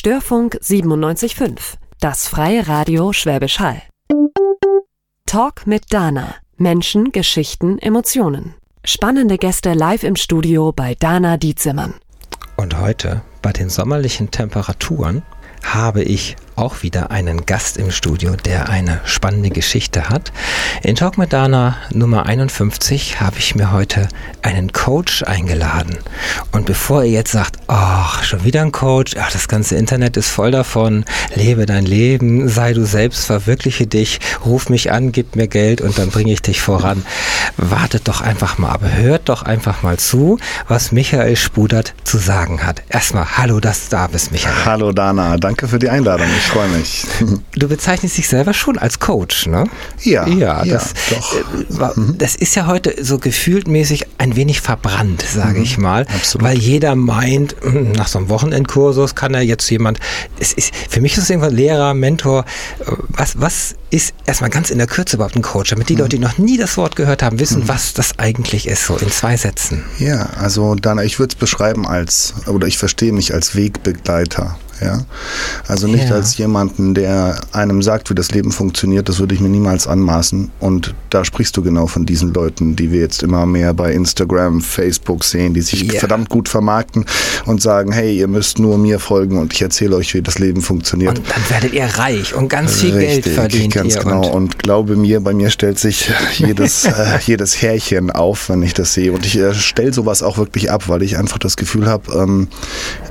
Störfunk 97.5, das freie Radio Schwäbisch Hall. Talk mit Dana. Menschen, Geschichten, Emotionen. Spannende Gäste live im Studio bei Dana Dietzimmern. Und heute, bei den sommerlichen Temperaturen, habe ich auch wieder einen Gast im Studio, der eine spannende Geschichte hat. In Talk mit Dana Nummer 51 habe ich mir heute einen Coach eingeladen. Und bevor ihr jetzt sagt, ach, schon wieder ein Coach, ach, das ganze Internet ist voll davon, lebe dein Leben, sei du selbst, verwirkliche dich, ruf mich an, gib mir Geld und dann bringe ich dich voran. Wartet doch einfach mal, aber hört doch einfach mal zu, was Michael Spudert zu sagen hat. Erstmal, hallo, dass du da bist, Michael. Hallo Dana, danke für die Einladung. Ich freue mich. Du bezeichnest dich selber schon als Coach, ne? Ja. Ja, ja das, doch. äh, das ist ja heute so gefühltmäßig ein wenig verbrannt, sage ich mal. absolut. Weil jeder meint, hm, nach so einem Wochenendkursus kann er jetzt jemand, es ist, für mich ist es irgendwann Lehrer, Mentor, äh, was, was ist erstmal ganz in der Kürze überhaupt ein Coach, damit die Leute, die noch nie das Wort gehört haben, wissen, was das eigentlich ist, so in zwei Sätzen. Ja, also Dana, ich würde es beschreiben als, oder ich verstehe mich als Wegbegleiter. Ja, also nicht Ja. als jemanden, der einem sagt, wie das Leben funktioniert. Das würde ich mir niemals anmaßen. Und da sprichst du genau von diesen Leuten, die wir jetzt immer mehr bei Instagram, Facebook sehen, die sich Ja. verdammt gut vermarkten und sagen, hey, ihr müsst nur mir folgen und ich erzähle euch, wie das Leben funktioniert. Und dann werdet ihr reich und ganz viel Richtig, Geld verdient ganz ihr. genau. Und Und, glaube mir, bei mir stellt sich jedes, äh, jedes Härchen auf, wenn ich das sehe. Und ich äh, stelle sowas auch wirklich ab, weil ich einfach das Gefühl habe, ähm,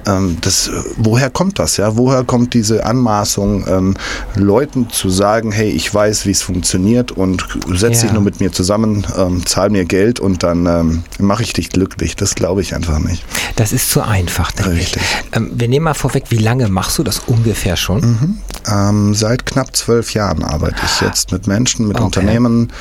ähm, das, äh, woher kommt das? Ja, woher kommt diese Anmaßung, ähm, Leuten zu sagen, hey, ich weiß, wie es funktioniert und setz Ja. dich nur mit mir zusammen, ähm, zahl mir Geld und dann ähm, mache ich dich glücklich. Das glaube ich einfach nicht. das ist zu einfach, denke ich. Richtig. Ähm, wir nehmen mal vorweg, wie lange machst du das ungefähr schon? Mhm. Ähm, seit knapp zwölf Jahren arbeite ich jetzt mit Menschen, mit Okay. Unternehmen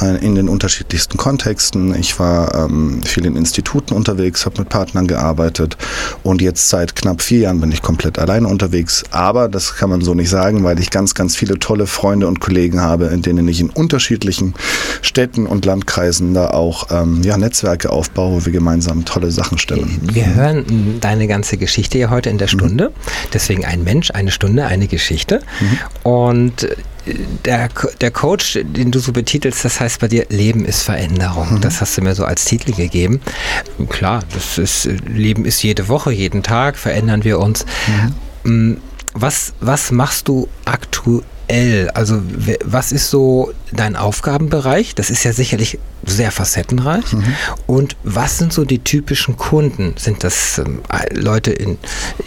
äh, in den unterschiedlichsten Kontexten. Ich war ähm, viel in Instituten unterwegs, habe mit Partnern gearbeitet und jetzt seit knapp vier Jahren bin ich komplett alleine unterwegs. Aber das kann man so nicht sagen, weil ich ganz, ganz viele tolle Freunde und Kollegen habe, in denen ich in unterschiedlichen Städten und Landkreisen da auch ähm, ja, Netzwerke aufbaue, wo wir gemeinsam tolle Sachen stemmen. Wir hören mh, deine ganze Geschichte hier heute in der Stunde. Deswegen ein Mensch, eine Stunde, eine Geschichte. Und äh, der, der Coach, den du so betitelst, das heißt bei dir, Leben ist Veränderung. Das hast du mir so als Titel gegeben. Klar, das ist, Leben ist jede Woche, jeden Tag, verändern wir uns. Mm, Was, was machst du aktuell? Also was ist so dein Aufgabenbereich? Das ist ja sicherlich sehr facettenreich. Und was sind so die typischen Kunden? Sind das ähm, Leute in,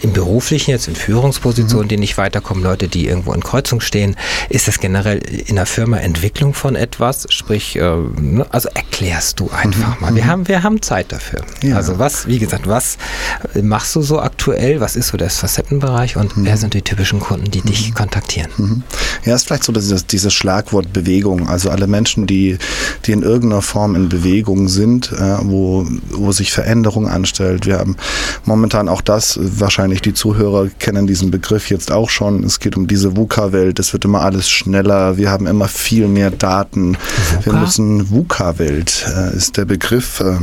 im beruflichen, jetzt in Führungspositionen, die nicht weiterkommen, Leute, die irgendwo in Kreuzung stehen? Ist das generell in der Firma Entwicklung von etwas? Sprich, ähm, also erklärst du einfach mal. Wir haben, wir haben Zeit dafür. Ja. Also was, wie gesagt, was machst du so aktuell? Was ist so der Facettenbereich und wer sind die typischen Kunden, die dich kontaktieren? Mhm. Ja, ist vielleicht so dieses, dieses Schlagwort Bewegung. Also alle Menschen, die, die in irgendeiner Form in Bewegung sind, äh, wo, wo sich Veränderung anstellt. Wir haben momentan auch das, wahrscheinlich die Zuhörer kennen diesen Begriff jetzt auch schon. Es geht um diese VUCA-Welt. Es wird immer alles schneller. Wir haben immer viel mehr Daten. Wir VUCA? müssen VUCA-Welt äh, ist der Begriff, äh,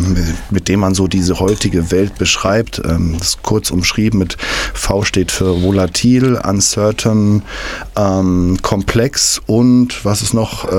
mit dem man so diese heutige Welt beschreibt. Ähm, das ist kurz umschrieben mit V steht für volatil, uncertain, ähm, komplex und was ist noch? Äh,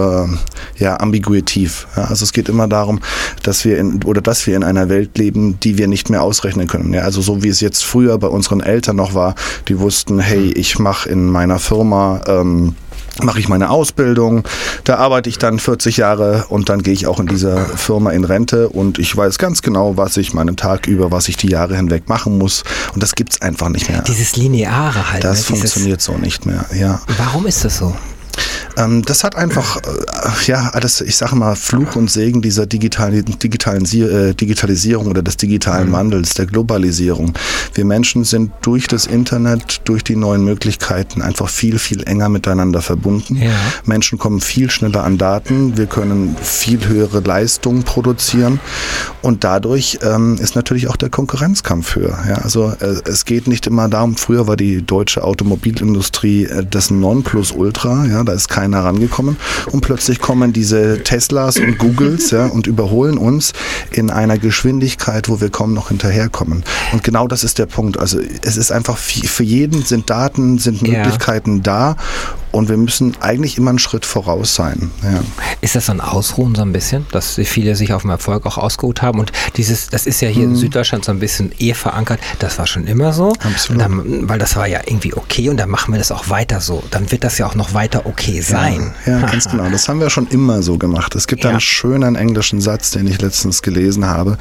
ja, ambiguitiv. Ja, also es geht immer darum, dass wir in, oder dass wir in einer Welt leben, die wir nicht mehr ausrechnen können. Ja, also so wie es jetzt früher bei unseren Eltern noch war, die wussten, hey, ich mache in meiner Firma ähm, mache ich meine Ausbildung, da arbeite ich dann 40 Jahre und dann gehe ich auch in dieser Firma in Rente und ich weiß ganz genau, was ich meinen Tag über, was ich die Jahre hinweg machen muss und das gibt's einfach nicht mehr. Dieses Lineare halt. Das ne? Dieses, funktioniert so nicht mehr, ja. Warum ist das so? Ähm, das hat einfach, äh, ja, alles, ich sage mal, Fluch und Segen dieser digitalen, digitalen äh, Digitalisierung oder des digitalen Wandels, der Globalisierung. Wir Menschen sind durch das Internet, durch die neuen Möglichkeiten einfach viel, viel enger miteinander verbunden. Ja. Menschen kommen viel schneller an Daten, wir können viel höhere Leistungen produzieren und dadurch ähm, ist natürlich auch der Konkurrenzkampf höher. Ja, also äh, es geht nicht immer darum, früher war die deutsche Automobilindustrie äh, das Nonplusultra, ja, da ist keiner rangekommen. Und plötzlich kommen diese Teslas und Googles ja, und überholen uns in einer Geschwindigkeit, wo wir kaum noch hinterherkommen. Und genau das ist der Punkt. Also es ist einfach für jeden sind Daten, sind Möglichkeiten ja. da und wir müssen eigentlich immer einen Schritt voraus sein. Ja. Ist das so ein Ausruhen so ein bisschen, dass viele sich auf dem Erfolg auch ausgeruht haben? Und dieses, das ist ja hier mhm. in Süddeutschland so ein bisschen eh verankert. Das war schon immer so. Absolut. Dann, weil das war ja irgendwie okay und dann machen wir das auch weiter so. Dann wird das ja auch noch weiter okay sein. Ja, ja ganz genau. Das haben wir schon immer so gemacht. Es gibt ja. einen schönen englischen Satz, den ich letztens gelesen habe,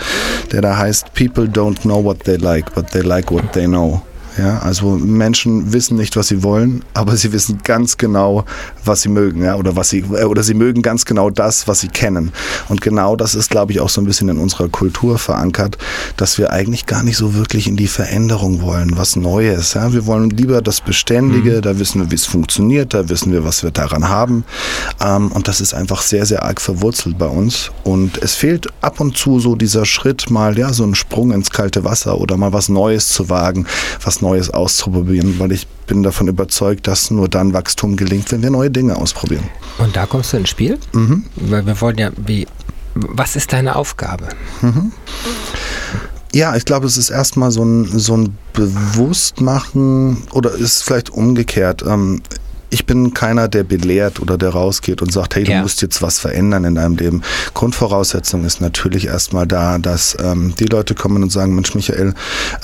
der da heißt, People don't know what they like, but they like what they know. Ja, also Menschen wissen nicht, was sie wollen, aber sie wissen ganz genau, was sie mögen, ja, oder was sie äh, oder sie mögen ganz genau das, was sie kennen. Und genau das ist, glaube ich, auch so ein bisschen in unserer Kultur verankert, dass wir eigentlich gar nicht so wirklich in die Veränderung wollen, was Neues. Ja, wir wollen lieber das Beständige, mhm. da wissen wir, wie es funktioniert, da wissen wir, was wir daran haben. Ähm, und das ist einfach sehr, sehr arg verwurzelt bei uns. Und es fehlt ab und zu so dieser Schritt, mal ja so einen Sprung ins kalte Wasser oder mal was Neues zu wagen, was Neues auszuprobieren, weil ich bin davon überzeugt, dass nur dann Wachstum gelingt, wenn wir neue Dinge ausprobieren. Und da kommst du ins Spiel? Mhm. Weil wir wollen ja, wie, was ist deine Aufgabe? Mhm. Ja, ich glaube, es ist erstmal so ein, so ein Bewusstmachen oder ist vielleicht umgekehrt. Ähm, ich bin keiner, der belehrt oder der rausgeht und sagt, hey, du ja. musst jetzt was verändern in deinem Leben. Grundvoraussetzung ist natürlich erstmal da, dass ähm, die Leute kommen und sagen, Mensch, Michael,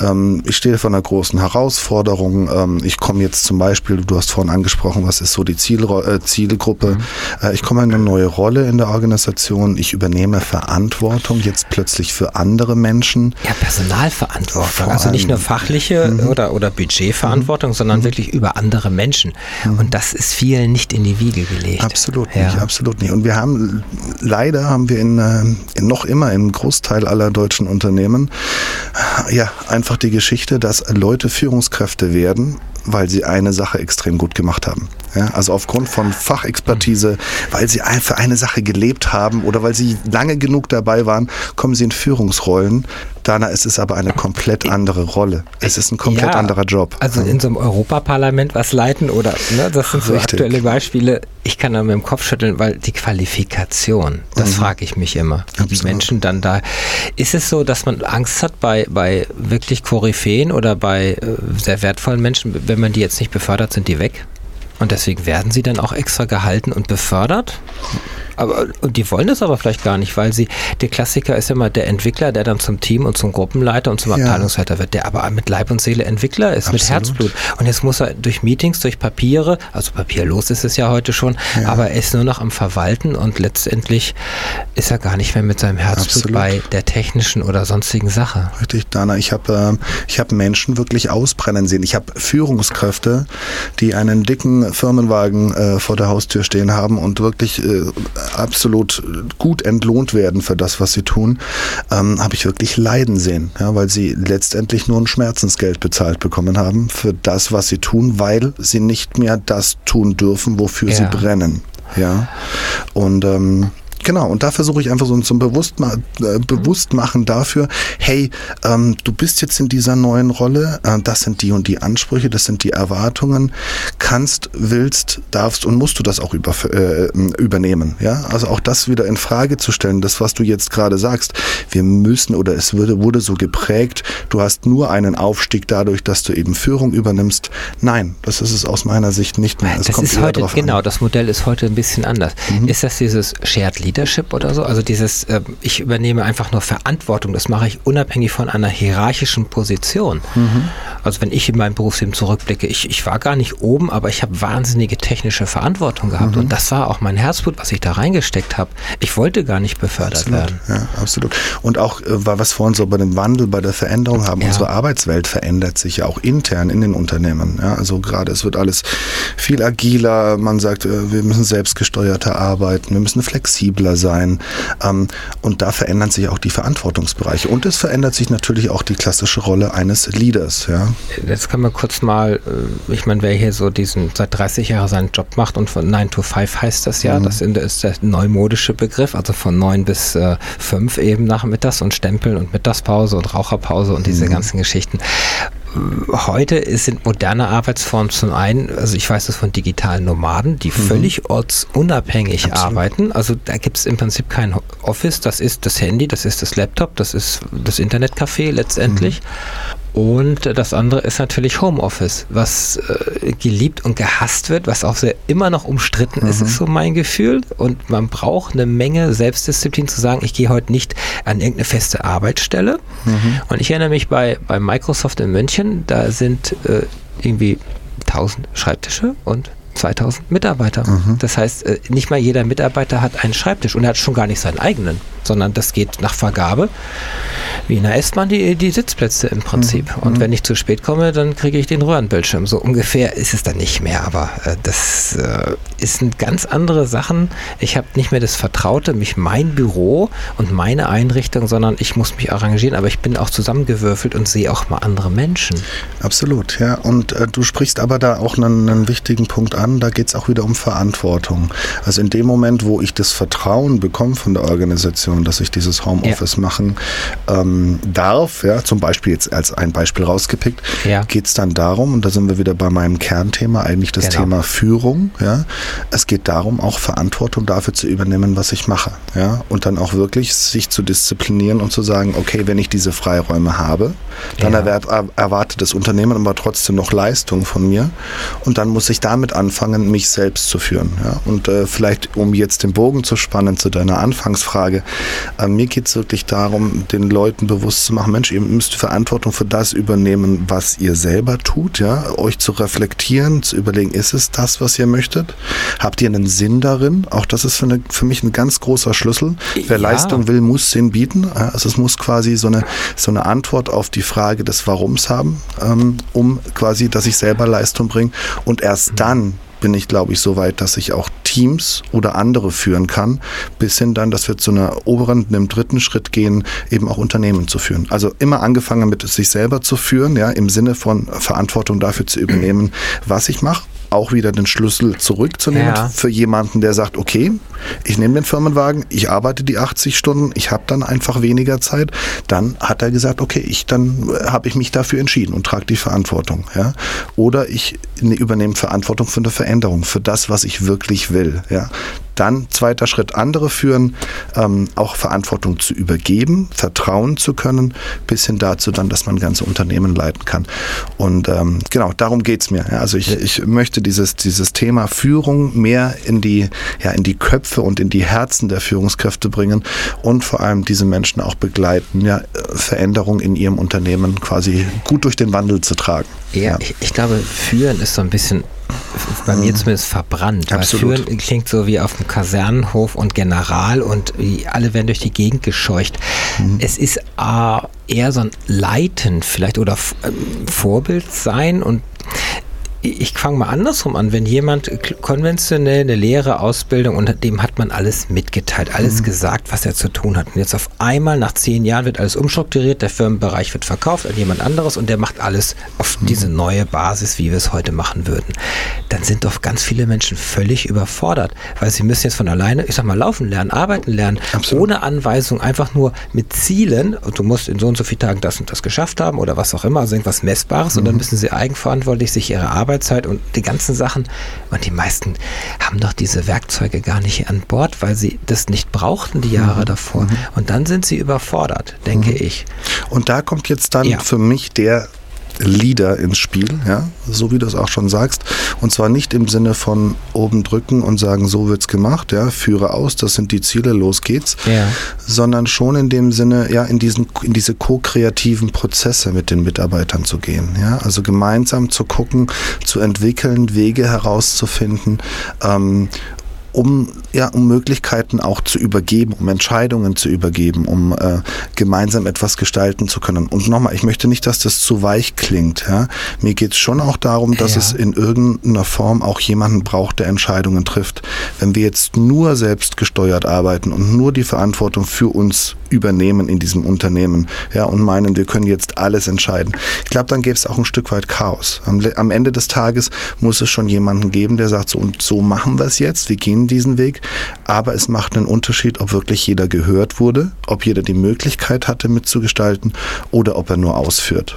ähm, ich stehe vor einer großen Herausforderung. Ähm, ich komme jetzt zum Beispiel, du hast vorhin angesprochen, was ist so die Ziel, äh, Zielgruppe. Mhm. Äh, ich komme in eine neue Rolle in der Organisation. Ich übernehme Verantwortung jetzt plötzlich für andere Menschen. Ja, Personalverantwortung. Also nicht nur fachliche mhm. oder, oder Budgetverantwortung, mhm. sondern wirklich über andere Menschen. Mhm. Und das ist vielen nicht in die Wiege gelegt. Absolut ja. nicht, absolut nicht. Und wir haben, leider haben wir in, äh, in noch immer im Großteil aller deutschen Unternehmen ja einfach die Geschichte, dass Leute Führungskräfte werden, weil sie eine Sache extrem gut gemacht haben. Ja, also aufgrund von Fachexpertise, weil sie für eine Sache gelebt haben oder weil sie lange genug dabei waren, kommen sie in Führungsrollen. Dana, es ist aber eine komplett andere Rolle. Es ist ein komplett ja, anderer Job. Also in so einem Europaparlament was leiten oder, ne, das sind so Richtig. aktuelle Beispiele. Ich kann da mit dem Kopf schütteln, weil die Qualifikation, das mhm. frage ich mich immer. Wie die Menschen dann da. Ist es so, dass man Angst hat bei, bei wirklich Koryphäen oder bei äh, sehr wertvollen Menschen, wenn man die jetzt nicht befördert, sind die weg? Und deswegen werden sie dann auch extra gehalten und befördert? Aber, und die wollen das aber vielleicht gar nicht, weil sie, der Klassiker ist immer der Entwickler, der dann zum Team und zum Gruppenleiter und zum ja. Abteilungsleiter wird, der aber mit Leib und Seele Entwickler ist, Absolut. mit Herzblut. Und jetzt muss er durch Meetings, durch Papiere, also papierlos ist es ja heute schon, ja. aber er ist nur noch am Verwalten und letztendlich ist er gar nicht mehr mit seinem Herzblut Absolut. bei der technischen oder sonstigen Sache. Richtig, Dana. Ich habe äh, hab Menschen wirklich ausbrennen sehen. Ich habe Führungskräfte, die einen dicken Firmenwagen äh, vor der Haustür stehen haben und wirklich äh, absolut gut entlohnt werden für das, was sie tun, ähm, habe ich wirklich leiden sehen, ja, weil sie letztendlich nur ein Schmerzensgeld bezahlt bekommen haben für das, was sie tun, weil sie nicht mehr das tun dürfen, wofür ja. sie brennen. Ja. Und ähm, Genau, und da versuche ich einfach so zum Bewusstma äh, Bewusstmachen dafür, hey, ähm, du bist jetzt in dieser neuen Rolle, äh, das sind die und die Ansprüche, das sind die Erwartungen, kannst, willst, darfst und musst du das auch über, äh, übernehmen. Ja? Also auch das wieder in Frage zu stellen, das, was du jetzt gerade sagst, wir müssen oder es wurde, wurde so geprägt, du hast nur einen Aufstieg dadurch, dass du eben Führung übernimmst. Nein, das ist es aus meiner Sicht nicht mehr. Es das ist heute, genau, an. das Modell ist heute ein bisschen anders. Mhm. Ist das dieses Shared Lead Leadership oder so. Also dieses, äh, ich übernehme einfach nur Verantwortung. Das mache ich unabhängig von einer hierarchischen Position. Mhm. Also wenn ich in meinem Berufsleben zurückblicke, ich, ich war gar nicht oben, aber ich habe wahnsinnige technische Verantwortung gehabt. Mhm. Und das war auch mein Herzblut, was ich da reingesteckt habe. Ich wollte gar nicht befördert absolut. werden. Ja, absolut. Und auch, äh, weil wir es vorhin so bei dem Wandel, bei der Veränderung haben, ja. unsere Arbeitswelt verändert sich ja auch intern in den Unternehmen. Ja, also gerade es wird alles viel agiler. Man sagt, äh, wir müssen selbstgesteuerter arbeiten, wir müssen flexibler flexibler sein. Ähm, und da verändern sich auch die Verantwortungsbereiche. Und es verändert sich natürlich auch die klassische Rolle eines Leaders. Ja. Jetzt kann man kurz mal, äh, ich meine, wer hier so diesen seit 30 Jahren seinen Job macht und von 9 to 5 heißt das ja, mhm. das ist der neumodische Begriff, also von 9 bis äh, 5 eben nachmittags und Stempeln und Mittagspause und Raucherpause und diese mhm. ganzen Geschichten heute sind moderne Arbeitsformen zum einen, also ich weiß das von digitalen Nomaden, die mhm. völlig ortsunabhängig Absolut. arbeiten. Also da gibt es im Prinzip kein Office, das ist das Handy, das ist das Laptop, das ist das Internetcafé letztendlich. Mhm. Und das andere ist natürlich Homeoffice, was äh, geliebt und gehasst wird, was auch sehr immer noch umstritten mhm. ist, ist so mein Gefühl. Und man braucht eine Menge Selbstdisziplin zu sagen, ich gehe heute nicht an irgendeine feste Arbeitsstelle. Mhm. Und ich erinnere mich bei, bei Microsoft in München, da sind äh, irgendwie 1000 Schreibtische und 2000 Mitarbeiter. Mhm. Das heißt, äh, nicht mal jeder Mitarbeiter hat einen Schreibtisch und er hat schon gar nicht seinen eigenen sondern das geht nach Vergabe. Wie in der S-Bahn die, die Sitzplätze im Prinzip. Mhm. Und mhm. wenn ich zu spät komme, dann kriege ich den Röhrenbildschirm. So ungefähr ist es dann nicht mehr, aber äh, das äh, sind ganz andere Sachen. Ich habe nicht mehr das Vertraute, mich mein Büro und meine Einrichtung, sondern ich muss mich arrangieren, aber ich bin auch zusammengewürfelt und sehe auch mal andere Menschen. Absolut, ja. Und äh, du sprichst aber da auch einen, einen wichtigen Punkt an, da geht es auch wieder um Verantwortung. Also in dem Moment, wo ich das Vertrauen bekomme von der Organisation, dass ich dieses Homeoffice ja. machen ähm, darf. Ja, zum Beispiel jetzt als ein Beispiel rausgepickt, ja. geht es dann darum, und da sind wir wieder bei meinem Kernthema, eigentlich das genau. Thema Führung. Ja, es geht darum, auch Verantwortung dafür zu übernehmen, was ich mache. Ja, und dann auch wirklich sich zu disziplinieren und zu sagen, okay, wenn ich diese Freiräume habe, dann ja. erwart, erwartet das Unternehmen aber trotzdem noch Leistung von mir. Und dann muss ich damit anfangen, mich selbst zu führen. Ja? Und äh, vielleicht, um jetzt den Bogen zu spannen zu deiner Anfangsfrage, äh, mir geht es wirklich darum, den Leuten bewusst zu machen, Mensch, ihr müsst Verantwortung für das übernehmen, was ihr selber tut, ja, euch zu reflektieren, zu überlegen, ist es das, was ihr möchtet? Habt ihr einen Sinn darin? Auch das ist für, eine, für mich ein ganz großer Schlüssel. Wer ja. Leistung will, muss Sinn bieten. Also es muss quasi so eine, so eine Antwort auf die Frage des Warums haben, ähm, um quasi, dass ich selber Leistung bringe. Und erst mhm. dann bin ich, glaube ich, so weit, dass ich auch Teams oder andere führen kann, bis hin dann, dass wir zu einer oberen, einem dritten Schritt gehen, eben auch Unternehmen zu führen. Also immer angefangen mit sich selber zu führen, ja, im Sinne von Verantwortung dafür zu übernehmen, was ich mache auch wieder den Schlüssel zurückzunehmen ja. für jemanden, der sagt, okay, ich nehme den Firmenwagen, ich arbeite die 80 Stunden, ich habe dann einfach weniger Zeit, dann hat er gesagt, okay, ich dann äh, habe ich mich dafür entschieden und trage die Verantwortung, ja? Oder ich ne, übernehme Verantwortung für eine Veränderung, für das, was ich wirklich will, ja? Dann zweiter Schritt, andere führen, ähm, auch Verantwortung zu übergeben, vertrauen zu können, bis hin dazu dann, dass man ganze Unternehmen leiten kann. Und ähm, genau, darum geht's mir. Ja, also ich, ich möchte dieses, dieses Thema Führung mehr in die, ja, in die Köpfe und in die Herzen der Führungskräfte bringen und vor allem diese Menschen auch begleiten, ja, Veränderungen in ihrem Unternehmen quasi gut durch den Wandel zu tragen. Ja, ja. Ich, ich glaube, führen ist so ein bisschen bei mir zumindest verbrannt. Absolut. Führen klingt so wie auf dem Kasernenhof und General und alle werden durch die Gegend gescheucht. Mhm. Es ist äh, eher so ein Leiten vielleicht oder ähm, Vorbild sein und ich fange mal andersrum an. Wenn jemand konventionell eine Lehre, Ausbildung und dem hat man alles mitgeteilt, alles mhm. gesagt, was er zu tun hat. Und jetzt auf einmal nach zehn Jahren wird alles umstrukturiert, der Firmenbereich wird verkauft an jemand anderes und der macht alles auf mhm. diese neue Basis, wie wir es heute machen würden. Dann sind doch ganz viele Menschen völlig überfordert, weil sie müssen jetzt von alleine, ich sag mal, laufen lernen, arbeiten lernen, Absolut. ohne Anweisung, einfach nur mit Zielen. Und du musst in so und so vielen Tagen das und das geschafft haben oder was auch immer, also irgendwas Messbares. Mhm. Und dann mhm. müssen sie eigenverantwortlich sich ihre Arbeit Arbeitszeit und die ganzen Sachen. Und die meisten haben doch diese Werkzeuge gar nicht an Bord, weil sie das nicht brauchten die Jahre mhm. davor. Mhm. Und dann sind sie überfordert, denke mhm. ich. Und da kommt jetzt dann ja. für mich der Leader ins Spiel, ja, so wie du es auch schon sagst. Und zwar nicht im Sinne von oben drücken und sagen, so wird's gemacht, ja, führe aus, das sind die Ziele, los geht's, ja. sondern schon in dem Sinne, ja, in diesen, in diese ko-kreativen Prozesse mit den Mitarbeitern zu gehen, ja, also gemeinsam zu gucken, zu entwickeln, Wege herauszufinden, ähm, um, ja, um Möglichkeiten auch zu übergeben, um Entscheidungen zu übergeben, um äh, gemeinsam etwas gestalten zu können. Und nochmal, ich möchte nicht, dass das zu weich klingt. Ja? Mir geht es schon auch darum, dass ja. es in irgendeiner Form auch jemanden braucht, der Entscheidungen trifft. Wenn wir jetzt nur selbst gesteuert arbeiten und nur die Verantwortung für uns übernehmen in diesem Unternehmen ja, und meinen, wir können jetzt alles entscheiden, ich glaube, dann gäbe es auch ein Stück weit Chaos. Am, am Ende des Tages muss es schon jemanden geben, der sagt, so und so machen wir es jetzt, wir gehen diesen Weg, aber es macht einen Unterschied, ob wirklich jeder gehört wurde, ob jeder die Möglichkeit hatte mitzugestalten oder ob er nur ausführt.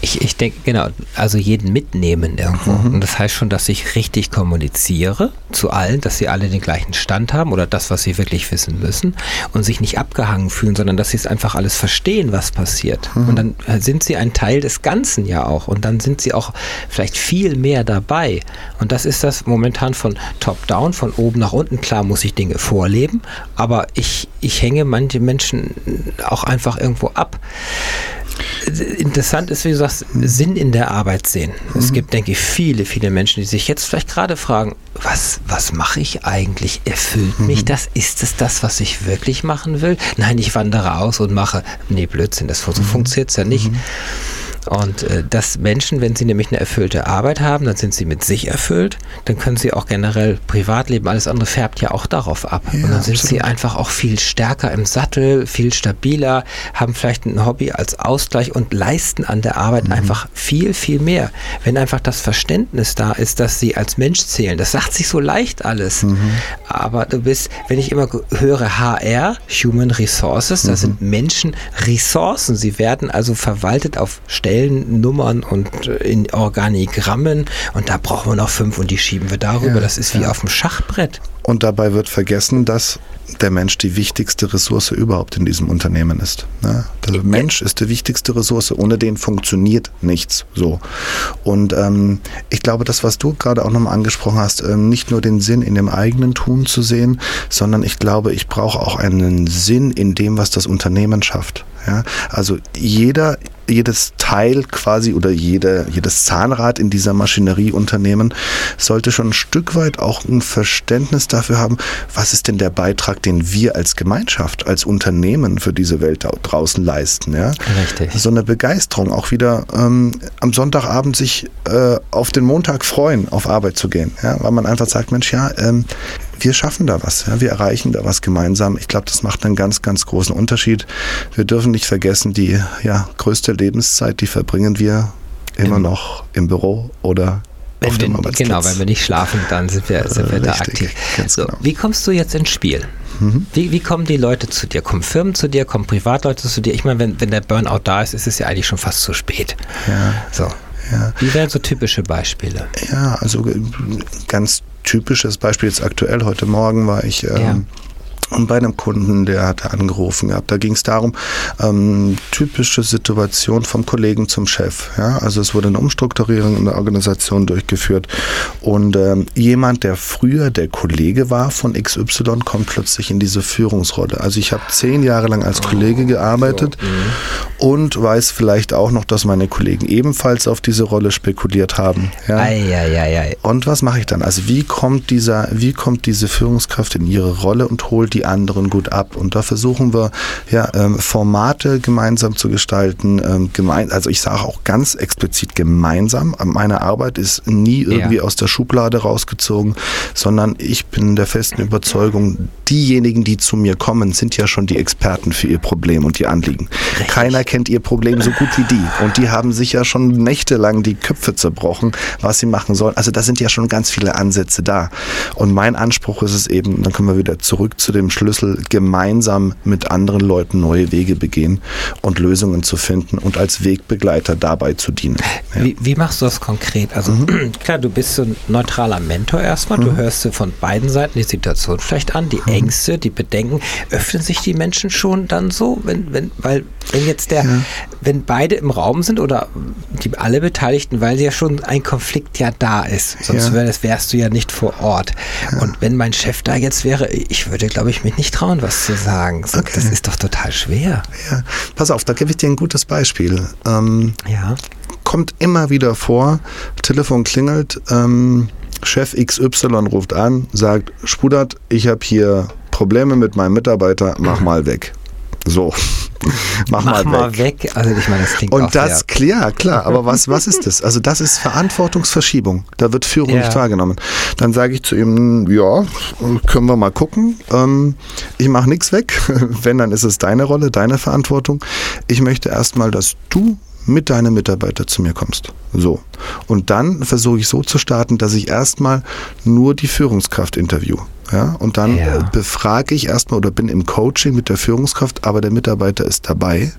Ich, ich denke, genau, also jeden mitnehmen irgendwo. Mhm. Und das heißt schon, dass ich richtig kommuniziere zu allen, dass sie alle den gleichen Stand haben oder das, was sie wirklich wissen müssen und sich nicht abgehangen fühlen, sondern dass sie es einfach alles verstehen, was passiert. Mhm. Und dann äh, sind sie ein Teil des Ganzen ja auch. Und dann sind sie auch vielleicht viel mehr dabei. Und das ist das momentan von top-down, von oben nach unten. Klar muss ich Dinge vorleben, aber ich, ich hänge manche Menschen auch einfach irgendwo ab interessant ist, wie du sagst, Sinn in der Arbeit sehen. Mhm. Es gibt, denke ich, viele, viele Menschen, die sich jetzt vielleicht gerade fragen, was, was mache ich eigentlich? Erfüllt mhm. mich das? Ist es das, was ich wirklich machen will? Nein, ich wandere aus und mache, nee, Blödsinn, das so mhm. funktioniert ja nicht. Und äh, dass Menschen, wenn sie nämlich eine erfüllte Arbeit haben, dann sind sie mit sich erfüllt, dann können sie auch generell Privatleben, alles andere färbt ja auch darauf ab. Ja, und dann sind absolut. sie einfach auch viel stärker im Sattel, viel stabiler, haben vielleicht ein Hobby als Ausgleich und leisten an der Arbeit mhm. einfach viel, viel mehr. Wenn einfach das Verständnis da ist, dass sie als Mensch zählen, das sagt sich so leicht alles. Mhm. Aber du bist, wenn ich immer höre HR, Human Resources, mhm. da sind Menschen Ressourcen. Sie werden also verwaltet auf Stellen, Tabellennummern und äh, in Organigrammen und da brauchen wir noch fünf und die schieben wir darüber. Ja, das ist wie ja. auf dem Schachbrett. Und dabei wird vergessen, dass der Mensch die wichtigste Ressource überhaupt in diesem Unternehmen ist. Ne? Der Mensch ist die wichtigste Ressource. Ohne den funktioniert nichts. So. Und ähm, ich glaube, das, was du gerade auch nochmal angesprochen hast, ähm, nicht nur den Sinn in dem eigenen Tun zu sehen, sondern ich glaube, ich brauche auch einen Sinn in dem, was das Unternehmen schafft. Ja? Also jeder jedes Teil quasi oder jede, jedes Zahnrad in dieser Maschinerieunternehmen sollte schon ein Stück weit auch ein Verständnis dafür haben, was ist denn der Beitrag, den wir als Gemeinschaft, als Unternehmen für diese Welt da draußen leisten. Ja? Richtig. So eine Begeisterung, auch wieder ähm, am Sonntagabend sich äh, auf den Montag freuen, auf Arbeit zu gehen. Ja? Weil man einfach sagt, Mensch, ja, ähm, wir schaffen da was, ja, wir erreichen da was gemeinsam. Ich glaube, das macht einen ganz, ganz großen Unterschied. Wir dürfen nicht vergessen, die ja, größte Lebenszeit, die verbringen wir immer Im, noch im Büro oder wenn auf dem wir, Genau, wenn wir nicht schlafen, dann sind wir, sind wir da aktiv. So, genau. Wie kommst du jetzt ins Spiel? Mhm. Wie, wie kommen die Leute zu dir? Kommen Firmen zu dir? Kommen Privatleute zu dir? Ich meine, wenn, wenn der Burnout da ist, ist es ja eigentlich schon fast zu spät. Ja. So. Ja. Wie wären so typische Beispiele? Ja, also äh, ganz typisches Beispiel jetzt aktuell. Heute Morgen war ich ähm, ja. Und bei einem Kunden, der hatte angerufen gehabt, da ging es darum, ähm, typische Situation vom Kollegen zum Chef. Ja? Also es wurde eine Umstrukturierung in der Organisation durchgeführt und ähm, jemand, der früher der Kollege war von XY, kommt plötzlich in diese Führungsrolle. Also ich habe zehn Jahre lang als Kollege gearbeitet so, mhm. und weiß vielleicht auch noch, dass meine Kollegen ebenfalls auf diese Rolle spekuliert haben. Ja? Ei, ei, ei, und was mache ich dann? Also wie kommt dieser, wie kommt diese Führungskraft in ihre Rolle und holt die die anderen gut ab. Und da versuchen wir ja ähm, Formate gemeinsam zu gestalten. Ähm, gemein, also ich sage auch ganz explizit gemeinsam. Meine Arbeit ist nie irgendwie ja. aus der Schublade rausgezogen, sondern ich bin der festen Überzeugung, diejenigen, die zu mir kommen, sind ja schon die Experten für ihr Problem und ihr Anliegen. Richtig. Keiner kennt ihr Problem so gut wie die. Und die haben sich ja schon nächtelang die Köpfe zerbrochen, was sie machen sollen. Also da sind ja schon ganz viele Ansätze da. Und mein Anspruch ist es eben, dann kommen wir wieder zurück zu dem dem Schlüssel, gemeinsam mit anderen Leuten neue Wege begehen und Lösungen zu finden und als Wegbegleiter dabei zu dienen. Ja. Wie, wie, machst du das konkret? Also mhm. klar, du bist so ein neutraler Mentor erstmal, mhm. du hörst dir von beiden Seiten die Situation vielleicht an, die mhm. Ängste, die Bedenken. Öffnen sich die Menschen schon dann so, wenn, wenn, weil wenn jetzt der, ja. wenn beide im Raum sind oder die alle Beteiligten, weil ja schon ein Konflikt ja da ist, sonst ja. wärst, wärst du ja nicht vor Ort. Und wenn mein Chef da jetzt wäre, ich würde, glaube ich, ich mich nicht trauen, was zu sagen. So, okay. Das ist doch total schwer. Ja, pass auf, da gebe ich dir ein gutes Beispiel. Ähm, ja. Kommt immer wieder vor, Telefon klingelt, ähm, Chef XY ruft an, sagt, Spudert, ich habe hier Probleme mit meinem Mitarbeiter, mach mal weg. So. Mach, Mach mal, weg. weg. Also ich meine, das klingt Und das, klar, klar. Aber was, was ist das? Also das ist Verantwortungsverschiebung. Da wird Führung ja. nicht wahrgenommen. Dann sage ich zu ihm, ja, können wir mal gucken. Ähm, ich mache nichts weg. Wenn, dann ist es deine Rolle, deine Verantwortung. Ich möchte erstmal, dass du mit deinem Mitarbeiter zu mir kommst. So. Und dann versuche ich so zu starten, dass ich erstmal nur die Führungskraft interview. Ja, und dann ja. Befrage ich erstmal oder bin im Coaching mit der Führungskraft, aber der Mitarbeiter ist dabei.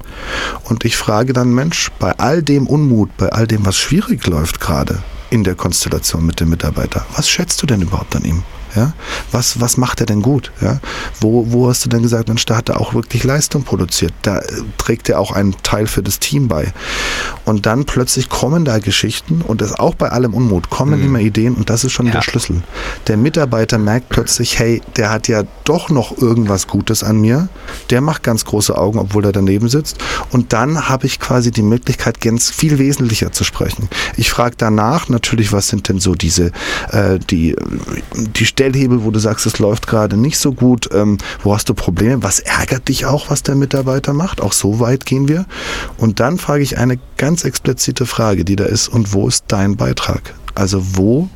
Und ich frage dann, Mensch, bei all dem Unmut, bei all dem, was schwierig läuft gerade in der Konstellation mit dem Mitarbeiter, was schätzt du denn überhaupt an ihm? Ja? Was, was macht er denn gut? Ja? Wo, wo hast du denn gesagt, Mensch, da hat er auch wirklich Leistung produziert. Da äh, trägt er auch einen Teil für das Team bei. Und dann plötzlich kommen da Geschichten und das auch bei allem Unmut, kommen mhm. immer Ideen und das ist schon ja. der Schlüssel. Der Mitarbeiter merkt plötzlich, hey, der hat ja doch noch irgendwas Gutes an mir. Der macht ganz große Augen, obwohl er daneben sitzt. Und dann habe ich quasi die Möglichkeit, ganz viel wesentlicher zu sprechen. Ich frage danach natürlich, was sind denn so diese, äh, die, die Stellhebel, wo du sagst, es läuft gerade nicht so gut, ähm, wo hast du Probleme, was ärgert dich auch, was der Mitarbeiter macht, auch so weit gehen wir. Und dann frage ich eine ganz explizite Frage, die da ist, und wo ist dein Beitrag? Also wo,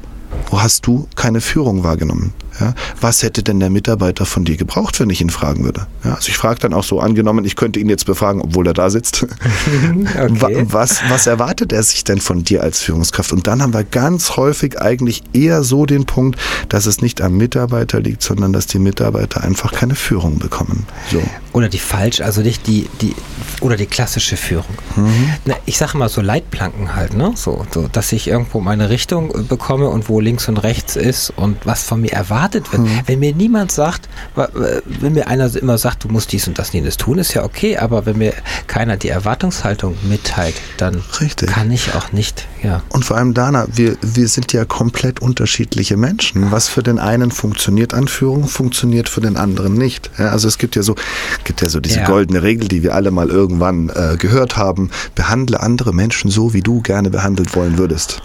wo hast du keine Führung wahrgenommen? Ja, was hätte denn der Mitarbeiter von dir gebraucht, wenn ich ihn fragen würde? Ja, also ich frage dann auch so, angenommen, ich könnte ihn jetzt befragen, obwohl er da sitzt. okay. was, was erwartet er sich denn von dir als Führungskraft? Und dann haben wir ganz häufig eigentlich eher so den Punkt, dass es nicht am Mitarbeiter liegt, sondern dass die Mitarbeiter einfach keine Führung bekommen. So. Oder die falsch, also nicht die, die oder die klassische Führung. Mhm. Na, ich sage mal so Leitplanken halt, ne? So, so, dass ich irgendwo meine Richtung bekomme und wo links und rechts ist und was von mir erwartet erwartet wird. Mhm. Wenn mir niemand sagt, wenn mir einer immer sagt, du musst dies und das jenes tun, ist ja okay, aber wenn mir keiner die Erwartungshaltung mitteilt, dann Richtig. kann ich auch nicht, ja. Und vor allem, Dana, wir, wir sind ja komplett unterschiedliche Menschen. Was für den einen funktioniert an Führung, funktioniert für den anderen nicht. Ja, also es gibt ja so, gibt ja so diese ja. goldene Regel, die wir alle mal irgendwann äh, gehört haben. Behandle andere Menschen so, wie du gerne behandelt wollen würdest.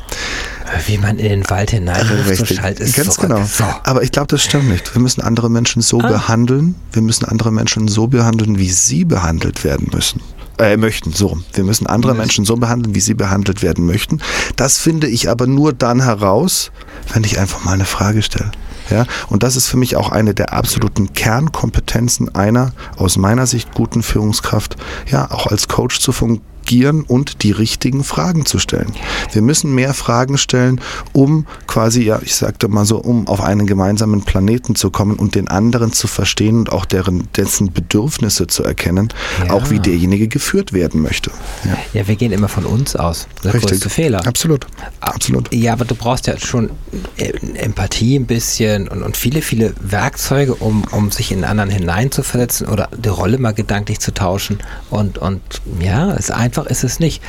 Wie man in den Wald hineinruft, so schallt es Ganz zurück. genau. So. Aber ich glaube, das stimmt nicht. Wir müssen andere Menschen so ah. behandeln, wir müssen andere Menschen so behandeln, wie sie behandelt werden müssen äh, möchten. So, wir müssen andere Menschen so behandeln, wie sie behandelt werden möchten. Das finde ich aber nur dann heraus, wenn ich einfach mal eine Frage stelle. Ja, und das ist für mich auch eine der absoluten Kernkompetenzen einer aus meiner Sicht guten Führungskraft, ja, auch als Coach zu fungieren agieren und die richtigen Fragen zu stellen. Wir müssen mehr Fragen stellen, um quasi, ja, ich sagte mal so, um auf einen gemeinsamen Planeten zu kommen und den anderen zu verstehen und auch deren, dessen Bedürfnisse zu erkennen, ja. auch wie derjenige geführt werden möchte. Ja. ja, wir gehen immer von uns aus. Das ist der größte Fehler. Absolut. Absolut. Ja, aber du brauchst ja schon äh, Empathie ein bisschen und, und viele, viele Werkzeuge, um, um sich in anderen hineinzuversetzen oder die Rolle mal gedanklich zu tauschen. Und, und ja, es ist einfach einfach ist es nicht.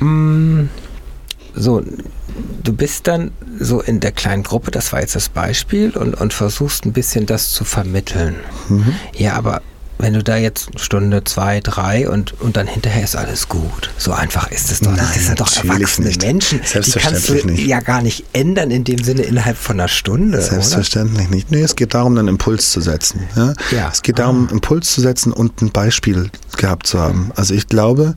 Mm, so, du bist dann so in der kleinen Gruppe, das war jetzt das Beispiel, und, und versuchst ein bisschen das zu vermitteln. Mhm. Ja, aber wenn du da jetzt eine Stunde, zwei, drei und, und dann hinterher ist alles gut. So einfach ist es doch Nein, Das sind doch erwachsene nicht. Menschen. Die kannst du ja gar nicht ändern in dem Sinne innerhalb von einer Stunde. Selbstverständlich oder? nicht. Nee, es geht darum, einen Impuls zu setzen. Ja? ja. Es geht darum, ah. Impuls zu setzen und ein Beispiel gehabt zu haben. Also ich glaube,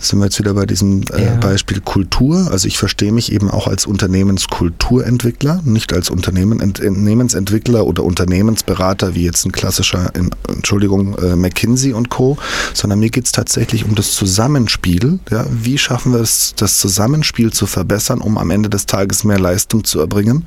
sind wir jetzt wieder bei diesem äh, ja. Beispiel Kultur. Also ich verstehe mich eben auch als Unternehmenskulturentwickler, nicht als Unternehmen, Unternehmensentwickler oder Unternehmensberater wie jetzt ein klassischer, Entschuldigung, äh, McKinsey und Co., sondern mir geht es tatsächlich um das Zusammenspiel. Ja? Wie schaffen wir es, das Zusammenspiel zu verbessern, um am Ende des Tages mehr Leistung zu erbringen?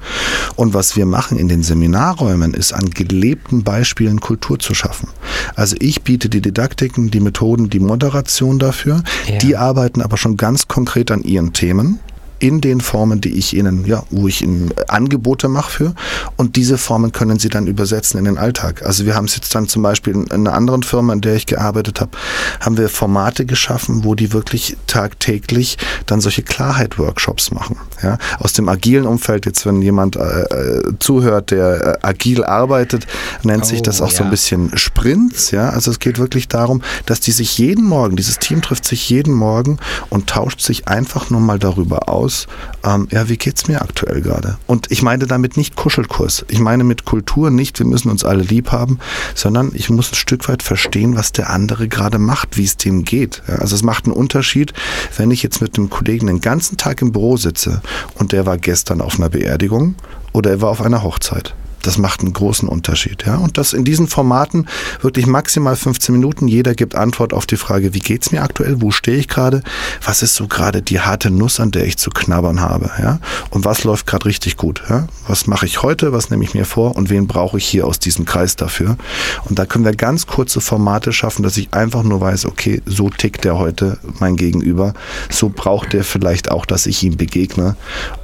Und was wir machen in den Seminarräumen, ist an gelebten Beispielen Kultur zu schaffen. Also ich biete die Didaktiken, die Methoden, die Moderation dafür. Ja. Die arbeiten aber schon ganz konkret an ihren Themen in den Formen, die ich ihnen, ja, wo ich ihnen Angebote mache für. Und diese Formen können sie dann übersetzen in den Alltag. Also wir haben es jetzt dann zum Beispiel in einer anderen Firma, in der ich gearbeitet habe, haben wir Formate geschaffen, wo die wirklich tagtäglich dann solche Klarheit-Workshops machen. Ja, aus dem agilen Umfeld, jetzt wenn jemand äh, äh zuhört, der äh, agil arbeitet, nennt oh, sich das auch ja. so ein bisschen Sprints. Ja, also es geht wirklich darum, dass die sich jeden Morgen, dieses Team trifft sich jeden Morgen und tauscht sich einfach nur mal darüber aus, aus, ähm, ja, wie geht's mir aktuell gerade? Und ich meine damit nicht Kuschelkurs. Ich meine mit Kultur nicht, wir müssen uns alle lieb haben, sondern ich muss ein Stück weit verstehen, was der andere gerade macht, wie es dem geht. Ja, also es macht einen Unterschied, wenn ich jetzt mit einem Kollegen den ganzen Tag im Büro sitze und der war gestern auf einer Beerdigung oder er war auf einer Hochzeit. Das macht einen großen Unterschied. Ja? Und das in diesen Formaten wirklich maximal 15 Minuten. Jeder gibt Antwort auf die Frage, wie geht's mir aktuell? Wo stehe ich gerade? Was ist so gerade die harte Nuss, an der ich zu knabbern habe? Ja? Und was läuft gerade richtig gut? Ja? Was mache ich heute? Was nehme ich mir vor? Und wen brauche ich hier aus diesem Kreis dafür? Und da können wir ganz kurze Formate schaffen, dass ich einfach nur weiß, okay, so tickt der heute mein Gegenüber. So braucht der vielleicht auch, dass ich ihm begegne.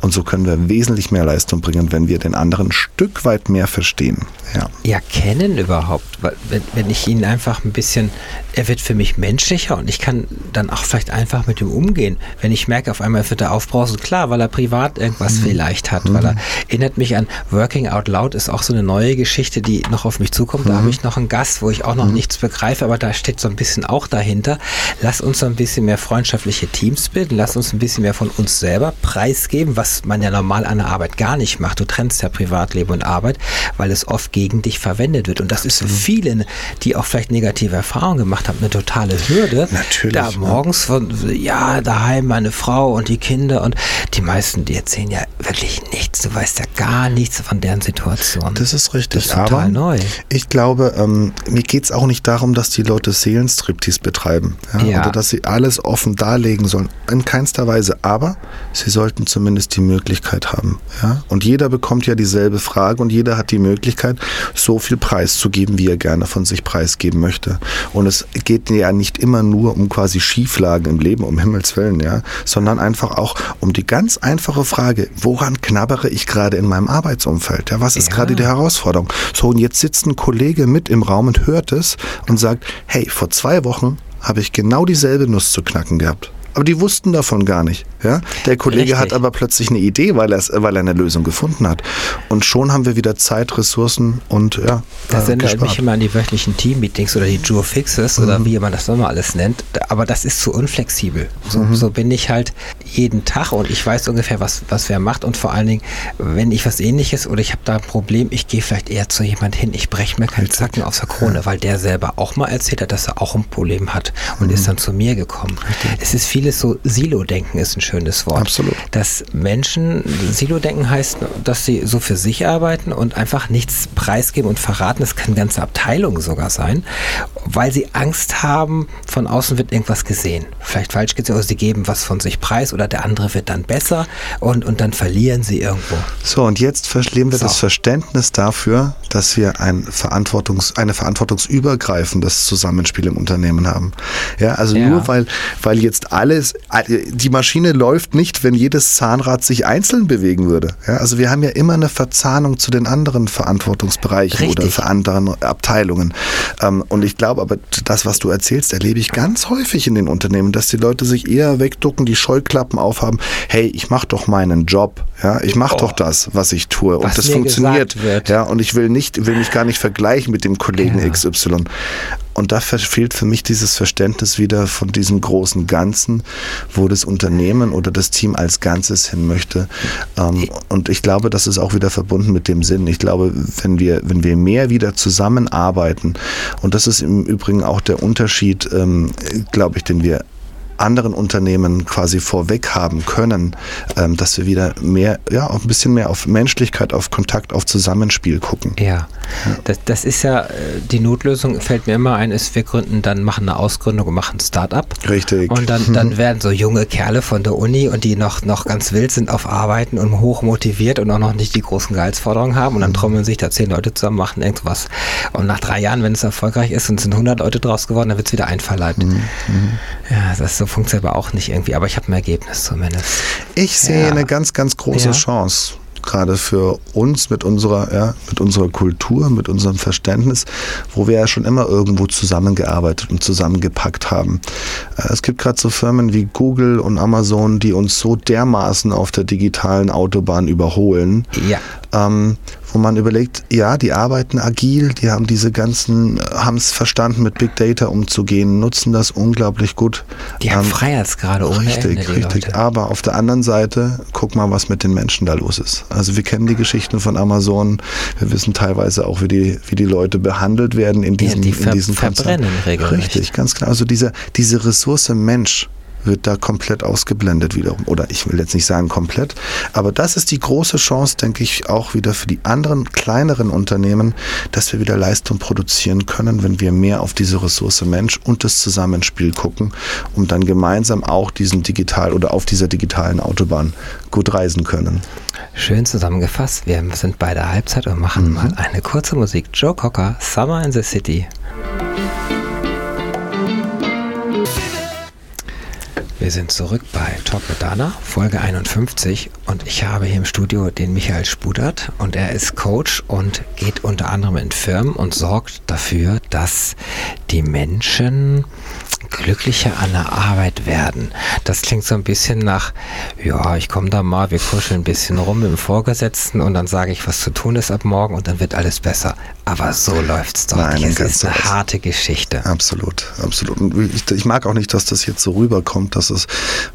Und so können wir wesentlich mehr Leistung bringen, wenn wir den anderen ein Stück weit mehr verstehen. Ja, ja kennen überhaupt. Weil wenn, wenn ich ihn einfach ein bisschen, er wird für mich menschlicher und ich kann dann auch vielleicht einfach mit ihm umgehen. Wenn ich merke, auf einmal wird er aufbrausend, klar, weil er privat irgendwas mhm. vielleicht hat, mhm. weil er erinnert mich an Working Out Loud ist auch so eine neue Geschichte, die noch auf mich zukommt. Mhm. Da habe ich noch einen Gast, wo ich auch noch mhm. nichts begreife, aber da steht so ein bisschen auch dahinter. Lass uns so ein bisschen mehr freundschaftliche Teams bilden, lass uns ein bisschen mehr von uns selber preisgeben, was man ja normal an der Arbeit gar nicht macht. Du trennst ja Privatleben und Arbeit, weil es oft gegen dich verwendet wird. Und das ist für viele, die auch vielleicht negative Erfahrungen gemacht haben, eine totale Hürde. Natürlich. Da morgens von, ja, daheim meine Frau und die Kinder und die meisten, die erzählen ja wirklich nichts. Du weißt ja gar nichts von deren Situation. Das ist richtig. Das ist total Aber neu. Ich glaube, ähm, mir geht es auch nicht darum, dass die Leute Seelenstriptease betreiben. Ja? Ja. Oder dass sie alles offen darlegen sollen. In keinster Weise. Aber sie sollten zumindest die Möglichkeit haben. Ja? Und jeder bekommt ja dieselbe Frage und jeder hat die Möglichkeit, so viel preiszugeben, wie er gerne von sich preisgeben möchte. Und es geht ja nicht immer nur um quasi Schieflagen im Leben, um Himmels Willen, ja, sondern einfach auch um die ganz einfache Frage, woran knabbere ich gerade in meinem Arbeitsumfeld? Ja, was ist ja. gerade die Herausforderung? So, und jetzt sitzt ein Kollege mit im Raum und hört es und sagt, hey, vor zwei Wochen habe ich genau dieselbe Nuss zu knacken gehabt. Aber die wussten davon gar nicht. Ja? Der Kollege Richtig. hat aber plötzlich eine Idee, weil, weil er eine Lösung gefunden hat. Und schon haben wir wieder Zeit, Ressourcen und ja. Das äh, erinnert mich immer an die wöchentlichen Team-Meetings oder die Joe Fixes mhm. oder wie man das nochmal alles nennt. Aber das ist zu unflexibel. So, mhm. so, bin ich halt jeden Tag und ich weiß ungefähr, was, was wer macht. Und vor allen Dingen, wenn ich was ähnliches oder ich habe da ein Problem, ich gehe vielleicht eher zu jemand hin, ich breche mir keinen Zacken aus der Krone, ja. weil der selber auch mal erzählt hat, dass er auch ein Problem hat und mhm. ist dann zu mir gekommen. Richtig. Es ist viel vieles so Silo-Denken ist ein schönes Wort. Absolut. Dass Menschen, Silo-Denken heißt, dass sie so für sich arbeiten und einfach nichts preisgeben und verraten. Das kann ganze Abteilungen sogar sein, weil sie Angst haben, von außen wird irgendwas gesehen. Vielleicht falsch gesehen, oder sie geben was von sich preis oder der andere wird dann besser und, und dann verlieren sie irgendwo. So, und jetzt verlieren wir so. das Verständnis dafür, dass wir ein Verantwortungs-, eine verantwortungsübergreifendes Zusammenspiel im Unternehmen haben. Ja, also ja. nur weil, weil jetzt alle alles, die Maschine läuft nicht, wenn jedes Zahnrad sich einzeln bewegen würde. Ja, also wir haben ja immer eine Verzahnung zu den anderen Verantwortungsbereichen Richtig. oder für anderen Abteilungen. Ähm, und ich glaube aber, das, was du erzählst, erlebe ich ganz häufig in den Unternehmen, dass die Leute sich eher wegducken, die Scheuklappen aufhaben. Hey, ich mache doch meinen Job. Ja, ich mache oh. doch das, was ich tue. Und das funktioniert. Ja, und ich will nicht, will mich gar nicht vergleichen mit dem Kollegen ja. XY. Und da fehlt für mich dieses Verständnis wieder von diesem großen Ganzen, wo das Unternehmen oder das Team als Ganzes hin möchte. Ähm, und ich glaube, das ist auch wieder verbunden mit dem Sinn. Ich glaube, wenn wir, wenn wir mehr wieder zusammenarbeiten, und das ist im Übrigen auch der Unterschied, ähm, glaube ich, den wir anderen Unternehmen quasi vorweg haben können, ähm, dass wir wieder mehr, ja, auch ein bisschen mehr auf Menschlichkeit, auf Kontakt, auf Zusammenspiel gucken. Ja, ja. Das, das, ist ja, äh, die Notlösung fällt mir immer ein, ist, wir gründen, dann machen eine Ausgründung und machen ein Start-up. Richtig. Und dann, dann werden so junge Kerle von der Uni und die noch, noch ganz wild sind auf Arbeiten und hoch motiviert und auch noch nicht die großen Gehaltsforderungen haben und dann mhm. trommeln sich da zehn Leute zusammen, machen irgendwas. Und nach drei Jahren, wenn es erfolgreich ist und sind 100 Leute draus geworden, dann wird es wieder einverleibt. Mhm. Ja, das so funktioniert aber auch nicht irgendwie, aber ich habe ein Ergebnis zumindest. Ich sehe ja. eine ganz, ganz große ja. Chance gerade für uns mit unserer, ja, mit unserer Kultur, mit unserem Verständnis, wo wir ja schon immer irgendwo zusammengearbeitet und zusammengepackt haben. Äh, es gibt gerade so Firmen wie Google und Amazon, die uns so dermaßen auf der digitalen Autobahn überholen. Ja. Ähm, wo man überlegt, ja, die arbeiten agil, die haben diese ganzen, haben es verstanden, mit Big Data umzugehen, nutzen das unglaublich gut. Die haben ähm, Freiheitsgrade ohne Richtig, Ende, richtig. Leute. Aber auf der anderen Seite, guck mal, was mit den Menschen da los ist. Also wir kennen die Geschichten von Amazon, wir wissen teilweise auch, wie die, wie die Leute behandelt werden in diesen, ja, die in verbrennen regelmäßig. Richtig, ganz klar. Also diese, diese Ressource Mensch, wird da komplett ausgeblendet wiederum. Oder ich will jetzt nicht sagen komplett, aber das ist die große Chance, denke ich, auch wieder für die anderen kleineren Unternehmen, dass wir wieder Leistung produzieren können, wenn wir mehr auf diese Ressource Mensch und das Zusammenspiel gucken, um dann gemeinsam auch diesen digital oder auf dieser digitalen Autobahn gut reisen können. Schön zusammengefasst. Wir sind bei der Halbzeit und machen mhm. mal eine kurze Musik. Joe Cocker, Summer in the City. Wir sind zurück bei Talk mit Dana, Folge 51 und ich habe hier im Studio den Michael Spudert. Und er ist Coach und geht unter anderem in Firmen und sorgt dafür, dass die Menschen glücklicher an der Arbeit werden. Das klingt so ein bisschen nach, ja, ich komme da mal, wir kuscheln ein bisschen rum mit dem Vorgesetzten und dann sage ich, was zu tun ist ab morgen und dann wird alles besser. Aber so läuft es doch Nein, nicht. Es ist eine harte Geschichte. Absolut, absolut. Und ich, ich, mag auch nicht, dass das jetzt so rüberkommt, dass es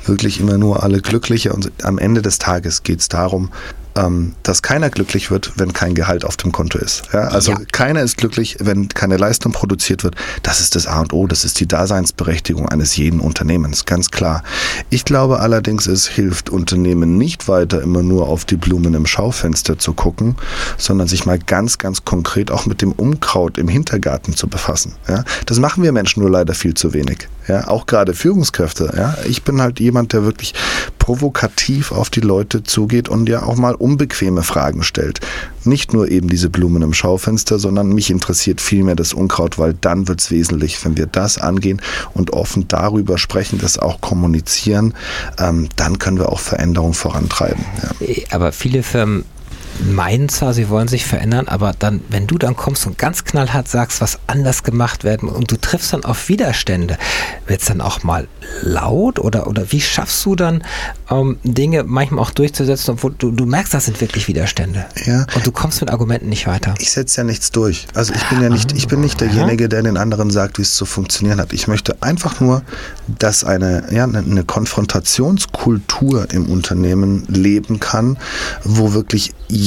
wirklich immer nur alle glückliche und am Ende des Tages geht es darum, ähm, dass keiner glücklich wird, wenn kein Gehalt auf dem Konto ist. Ja? Also ja. keiner ist glücklich, wenn keine Leistung produziert wird. Das ist das A und O, das ist die Daseinsberechtigung eines jeden Unternehmens, ganz klar. Ich glaube allerdings, es hilft Unternehmen nicht weiter immer nur auf die Blumen im Schaufenster zu gucken, sondern sich mal ganz, ganz konkret auch mit dem Unkraut im Hintergarten zu befassen. Ja? Das machen wir Menschen nur leider viel zu wenig. Ja? Auch gerade Führungskräfte. Ja? Ich bin halt jemand, der wirklich provokativ auf die Leute zugeht und ja auch mal unbequeme Fragen stellt. Nicht nur eben diese Blumen im Schaufenster, sondern mich interessiert vielmehr das Unkraut, weil dann wird es wesentlich. Wenn wir das angehen und offen darüber sprechen, das auch kommunizieren, ähm, dann können wir auch Veränderungen vorantreiben. Ja. Aber viele Firmen meinen zwar, sie wollen sich verändern, aber dann, wenn du dann kommst und ganz knallhart sagst, was anders gemacht werden und du triffst dann auf Widerstände, wird es dann auch mal laut oder, oder wie schaffst du dann ähm, Dinge manchmal auch durchzusetzen, obwohl du, du merkst, das sind wirklich Widerstände. Ja. Und du kommst mit Argumenten nicht weiter. Ich setze ja nichts durch. Also ich bin ja nicht, ich bin nicht derjenige, der den anderen sagt, wie es zu funktionieren hat. Ich möchte einfach nur, dass eine, ja, eine Konfrontationskultur im Unternehmen leben kann, wo wirklich jeder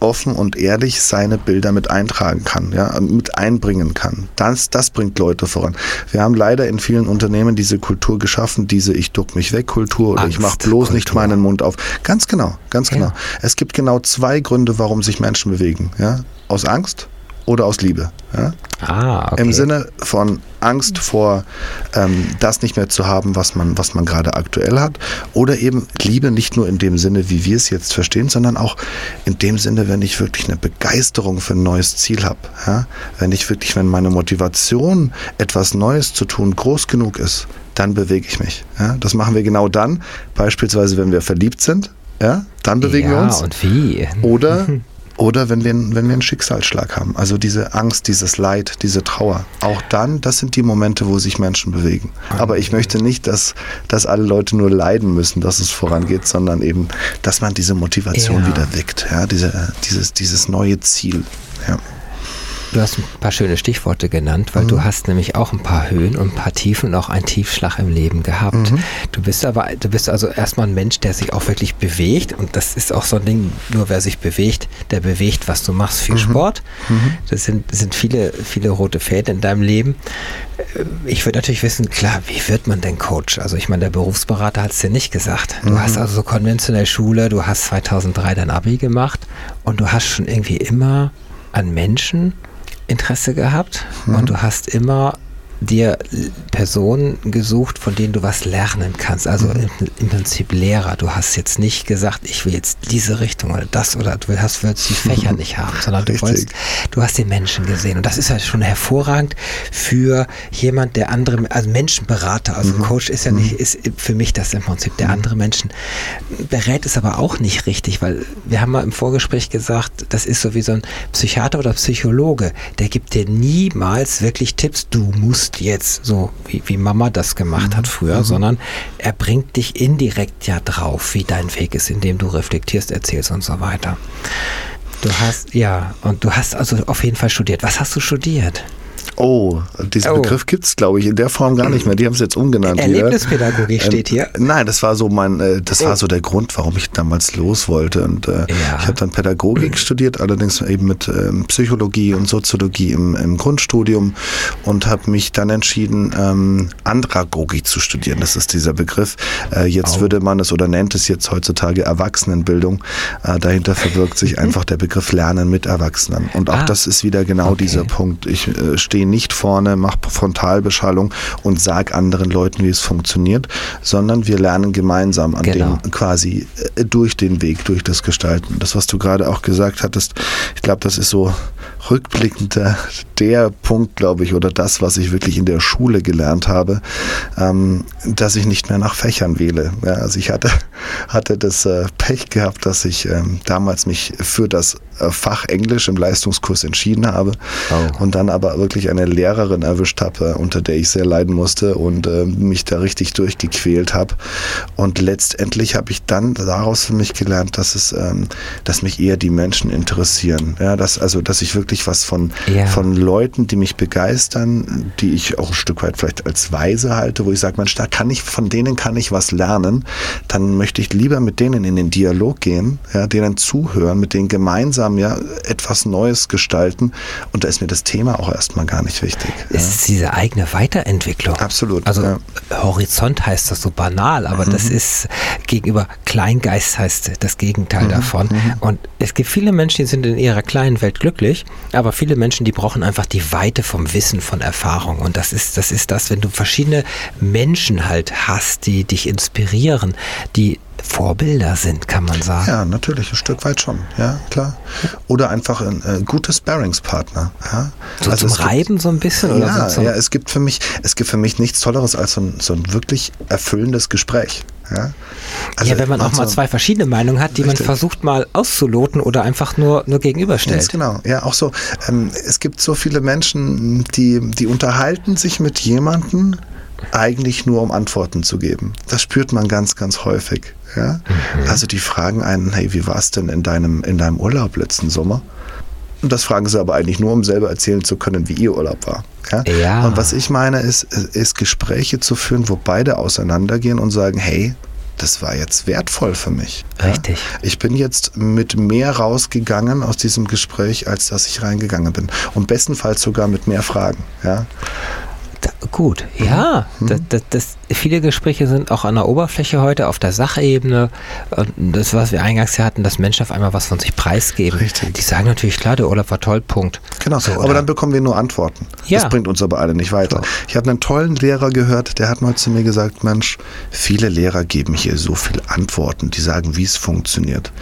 offen und ehrlich seine Bilder mit eintragen kann, ja, mit einbringen kann. Das, das bringt Leute voran. Wir haben leider in vielen Unternehmen diese Kultur geschaffen, diese Ich duck mich weg Kultur oder Angst, ich mach bloß Kultur. nicht meinen Mund auf. Ganz genau, ganz genau. Ja. Es gibt genau zwei Gründe, warum sich Menschen bewegen, ja, aus Angst oder aus Liebe. Ja? Ah, okay. Im Sinne von Angst vor ähm, das nicht mehr zu haben, was man, was man gerade aktuell hat. Oder eben Liebe nicht nur in dem Sinne, wie wir es jetzt verstehen, sondern auch in dem Sinne, wenn ich wirklich eine Begeisterung für ein neues Ziel habe. Ja? Wenn ich wirklich, wenn meine Motivation, etwas Neues zu tun, groß genug ist, dann bewege ich mich. Ja? Das machen wir genau dann, beispielsweise wenn wir verliebt sind. Ja, dann bewegen ja, wir uns. Und wie? Oder Oder wenn wir, wenn wir einen Schicksalsschlag haben, also diese Angst, dieses Leid, diese Trauer. Auch dann, das sind die Momente, wo sich Menschen bewegen. Aber ich möchte nicht, dass, dass alle Leute nur leiden müssen, dass es vorangeht, sondern eben, dass man diese Motivation ja. wieder weckt, ja, diese, dieses, dieses neue Ziel. Ja. Du hast ein paar schöne Stichworte genannt, weil mhm. du hast nämlich auch ein paar Höhen und ein paar Tiefen und auch einen Tiefschlag im Leben gehabt. Mhm. Du bist aber, du bist also erstmal ein Mensch, der sich auch wirklich bewegt und das ist auch so ein Ding, nur wer sich bewegt, der bewegt, was du machst. Viel mhm. Sport. Mhm. Das sind, das sind viele, viele rote Fäden in deinem Leben. Äh, ich würde natürlich wissen, klar, wie wird man denn Coach? Also ich meine, der Berufsberater hat es dir nicht gesagt. Du mhm. hast also so konventionell Schule, du hast 2003 dein Abi gemacht und du hast schon irgendwie immer an Menschen Interesse gehabt mhm. und du hast immer dir Personen gesucht, von denen du was lernen kannst. Also mhm. im, im, Prinzip Lehrer. Du hast jetzt nicht gesagt, ich will jetzt diese Richtung oder das oder du hast willst die Fächer nicht haben, sondern du wolltest, du hast den Menschen gesehen. Und das ist ja schon hervorragend für jemand, der andere, also Menschenberater, also mhm. Coach ist ja nicht, mhm. ist für mich das im Prinzip, der mhm. andere Menschen berät es aber auch nicht richtig, weil wir haben mal im Vorgespräch gesagt, das ist so wie so ein Psychiater oder Psychologe, der gibt dir niemals wirklich Tipps, du musst musst jetzt so, wie, wie Mama das gemacht mhm. hat früher, mhm. sondern er bringt dich indirekt ja drauf, wie dein Weg ist, indem du reflektierst, erzählst und so weiter. Du hast, ja, und du hast also auf jeden Fall studiert. Was hast du studiert? Oh, diesen oh. Begriff gibt es, glaube ich, in der Form gar nicht mehr. Die haben es jetzt umgenannt. Erlebnispädagogik hier. steht hier. Ähm, nein, das war so mein, äh, das oh. war so der Grund, warum ich damals los wollte. Und äh, ja. ich habe dann Pädagogik studiert, allerdings eben mit ähm, Psychologie und Soziologie im, im Grundstudium und habe mich dann entschieden, ähm, Andragogik zu studieren. Das ist dieser Begriff. Äh, jetzt oh. würde man es oder nennt es jetzt heutzutage Erwachsenenbildung. Äh, dahinter verbirgt sich einfach der Begriff Lernen mit Erwachsenen. Und auch ah. das ist wieder genau okay. dieser Punkt. Ich äh, stehe nicht vorne, mache Frontalbeschallung und sage anderen Leuten, wie es funktioniert, sondern wir lernen gemeinsam an genau. dem quasi äh, durch den Weg, durch das Gestalten. Das, was du gerade auch gesagt hattest, ich glaube, das ist so rückblickend der, der Punkt, glaube ich, oder das, was ich wirklich in der Schule gelernt habe, ähm, dass ich nicht mehr nach Fächern wähle. Ja, also ich hatte, hatte das äh, Pech gehabt, dass ich ähm, damals mich für das äh, Fach Englisch im Leistungskurs entschieden habe oh. und dann aber wirklich eine Lehrerin erwischt habe, unter der ich sehr leiden musste und äh, mich da richtig durchgequält habe. Und letztendlich habe ich dann daraus für mich gelernt, dass es, ähm, dass mich eher die Menschen interessieren. Ja, dass, also, dass ich wirklich was von, ja. von Leuten, die mich begeistern, die ich auch ein Stück weit vielleicht als weise halte, wo ich sage, Mensch, da kann ich, von denen kann ich was lernen, dann möchte ich lieber mit denen in den Dialog gehen, ja, denen zuhören, mit denen gemeinsam ja etwas Neues gestalten. Und da ist mir das Thema auch erstmal gar nicht wichtig. Es ja. ist diese eigene Weiterentwicklung. Absolut. Also ja. Horizont heißt das so banal, aber mhm. das ist gegenüber Kleingeist heißt das Gegenteil mhm. davon. Mhm. Und es gibt viele Menschen, die sind in ihrer kleinen Welt glücklich, aber viele Menschen, die brauchen einfach die Weite vom Wissen, von Erfahrung. Und das ist, das ist das, wenn du verschiedene Menschen halt hast, die dich inspirieren, die Vorbilder sind, kann man sagen. Ja, natürlich, ein Stück weit schon, ja, klar. Oder einfach ein äh, guter Sparringspartner. Ja? So also zum Reiben gibt, so ein bisschen? Ja, so ja, es gibt für mich, es gibt für mich nichts Tolleres als so ein, so ein wirklich erfüllendes Gespräch. Ja, also ja wenn man auch mal zwei verschiedene Meinungen hat, die richtig. man versucht mal auszuloten oder einfach nur, nur gegenüberstellt. Ganz genau, ja, auch so. Ähm, es gibt so viele Menschen, die, die unterhalten sich mit jemandem, eigentlich nur um Antworten zu geben. Das spürt man ganz, ganz häufig. Ja? Mhm. Also die fragen einen, hey, wie war es denn in deinem, in deinem Urlaub letzten Sommer? Und das fragen sie aber eigentlich nur, um selber erzählen zu können, wie ihr Urlaub war. Ja? ja. Und was ich meine, ist, ist Gespräche zu führen, wo beide auseinandergehen und sagen, hey, das war jetzt wertvoll für mich. Richtig. Ja? Ich bin jetzt mit mehr rausgegangen aus diesem Gespräch, als dass ich reingegangen bin. Und bestenfalls sogar mit mehr Fragen. Ja? Gut, ja. Mhm. Das, das, das, viele Gespräche sind auch an der Oberfläche heute, auf der Sachebene. Und das, was wir eingangs hatten, dass Menschen auf einmal was von sich preisgeben. Richtig. Die sagen natürlich, klar, der Urlaub war toll, Punkt. Genau, so, aber dann bekommen wir nur Antworten. Ja. Das bringt uns aber alle nicht weiter. So. Ich habe einen tollen Lehrer gehört, der hat mal zu mir gesagt, Mensch, viele Lehrer geben hier so viele Antworten, die sagen, wie es funktioniert.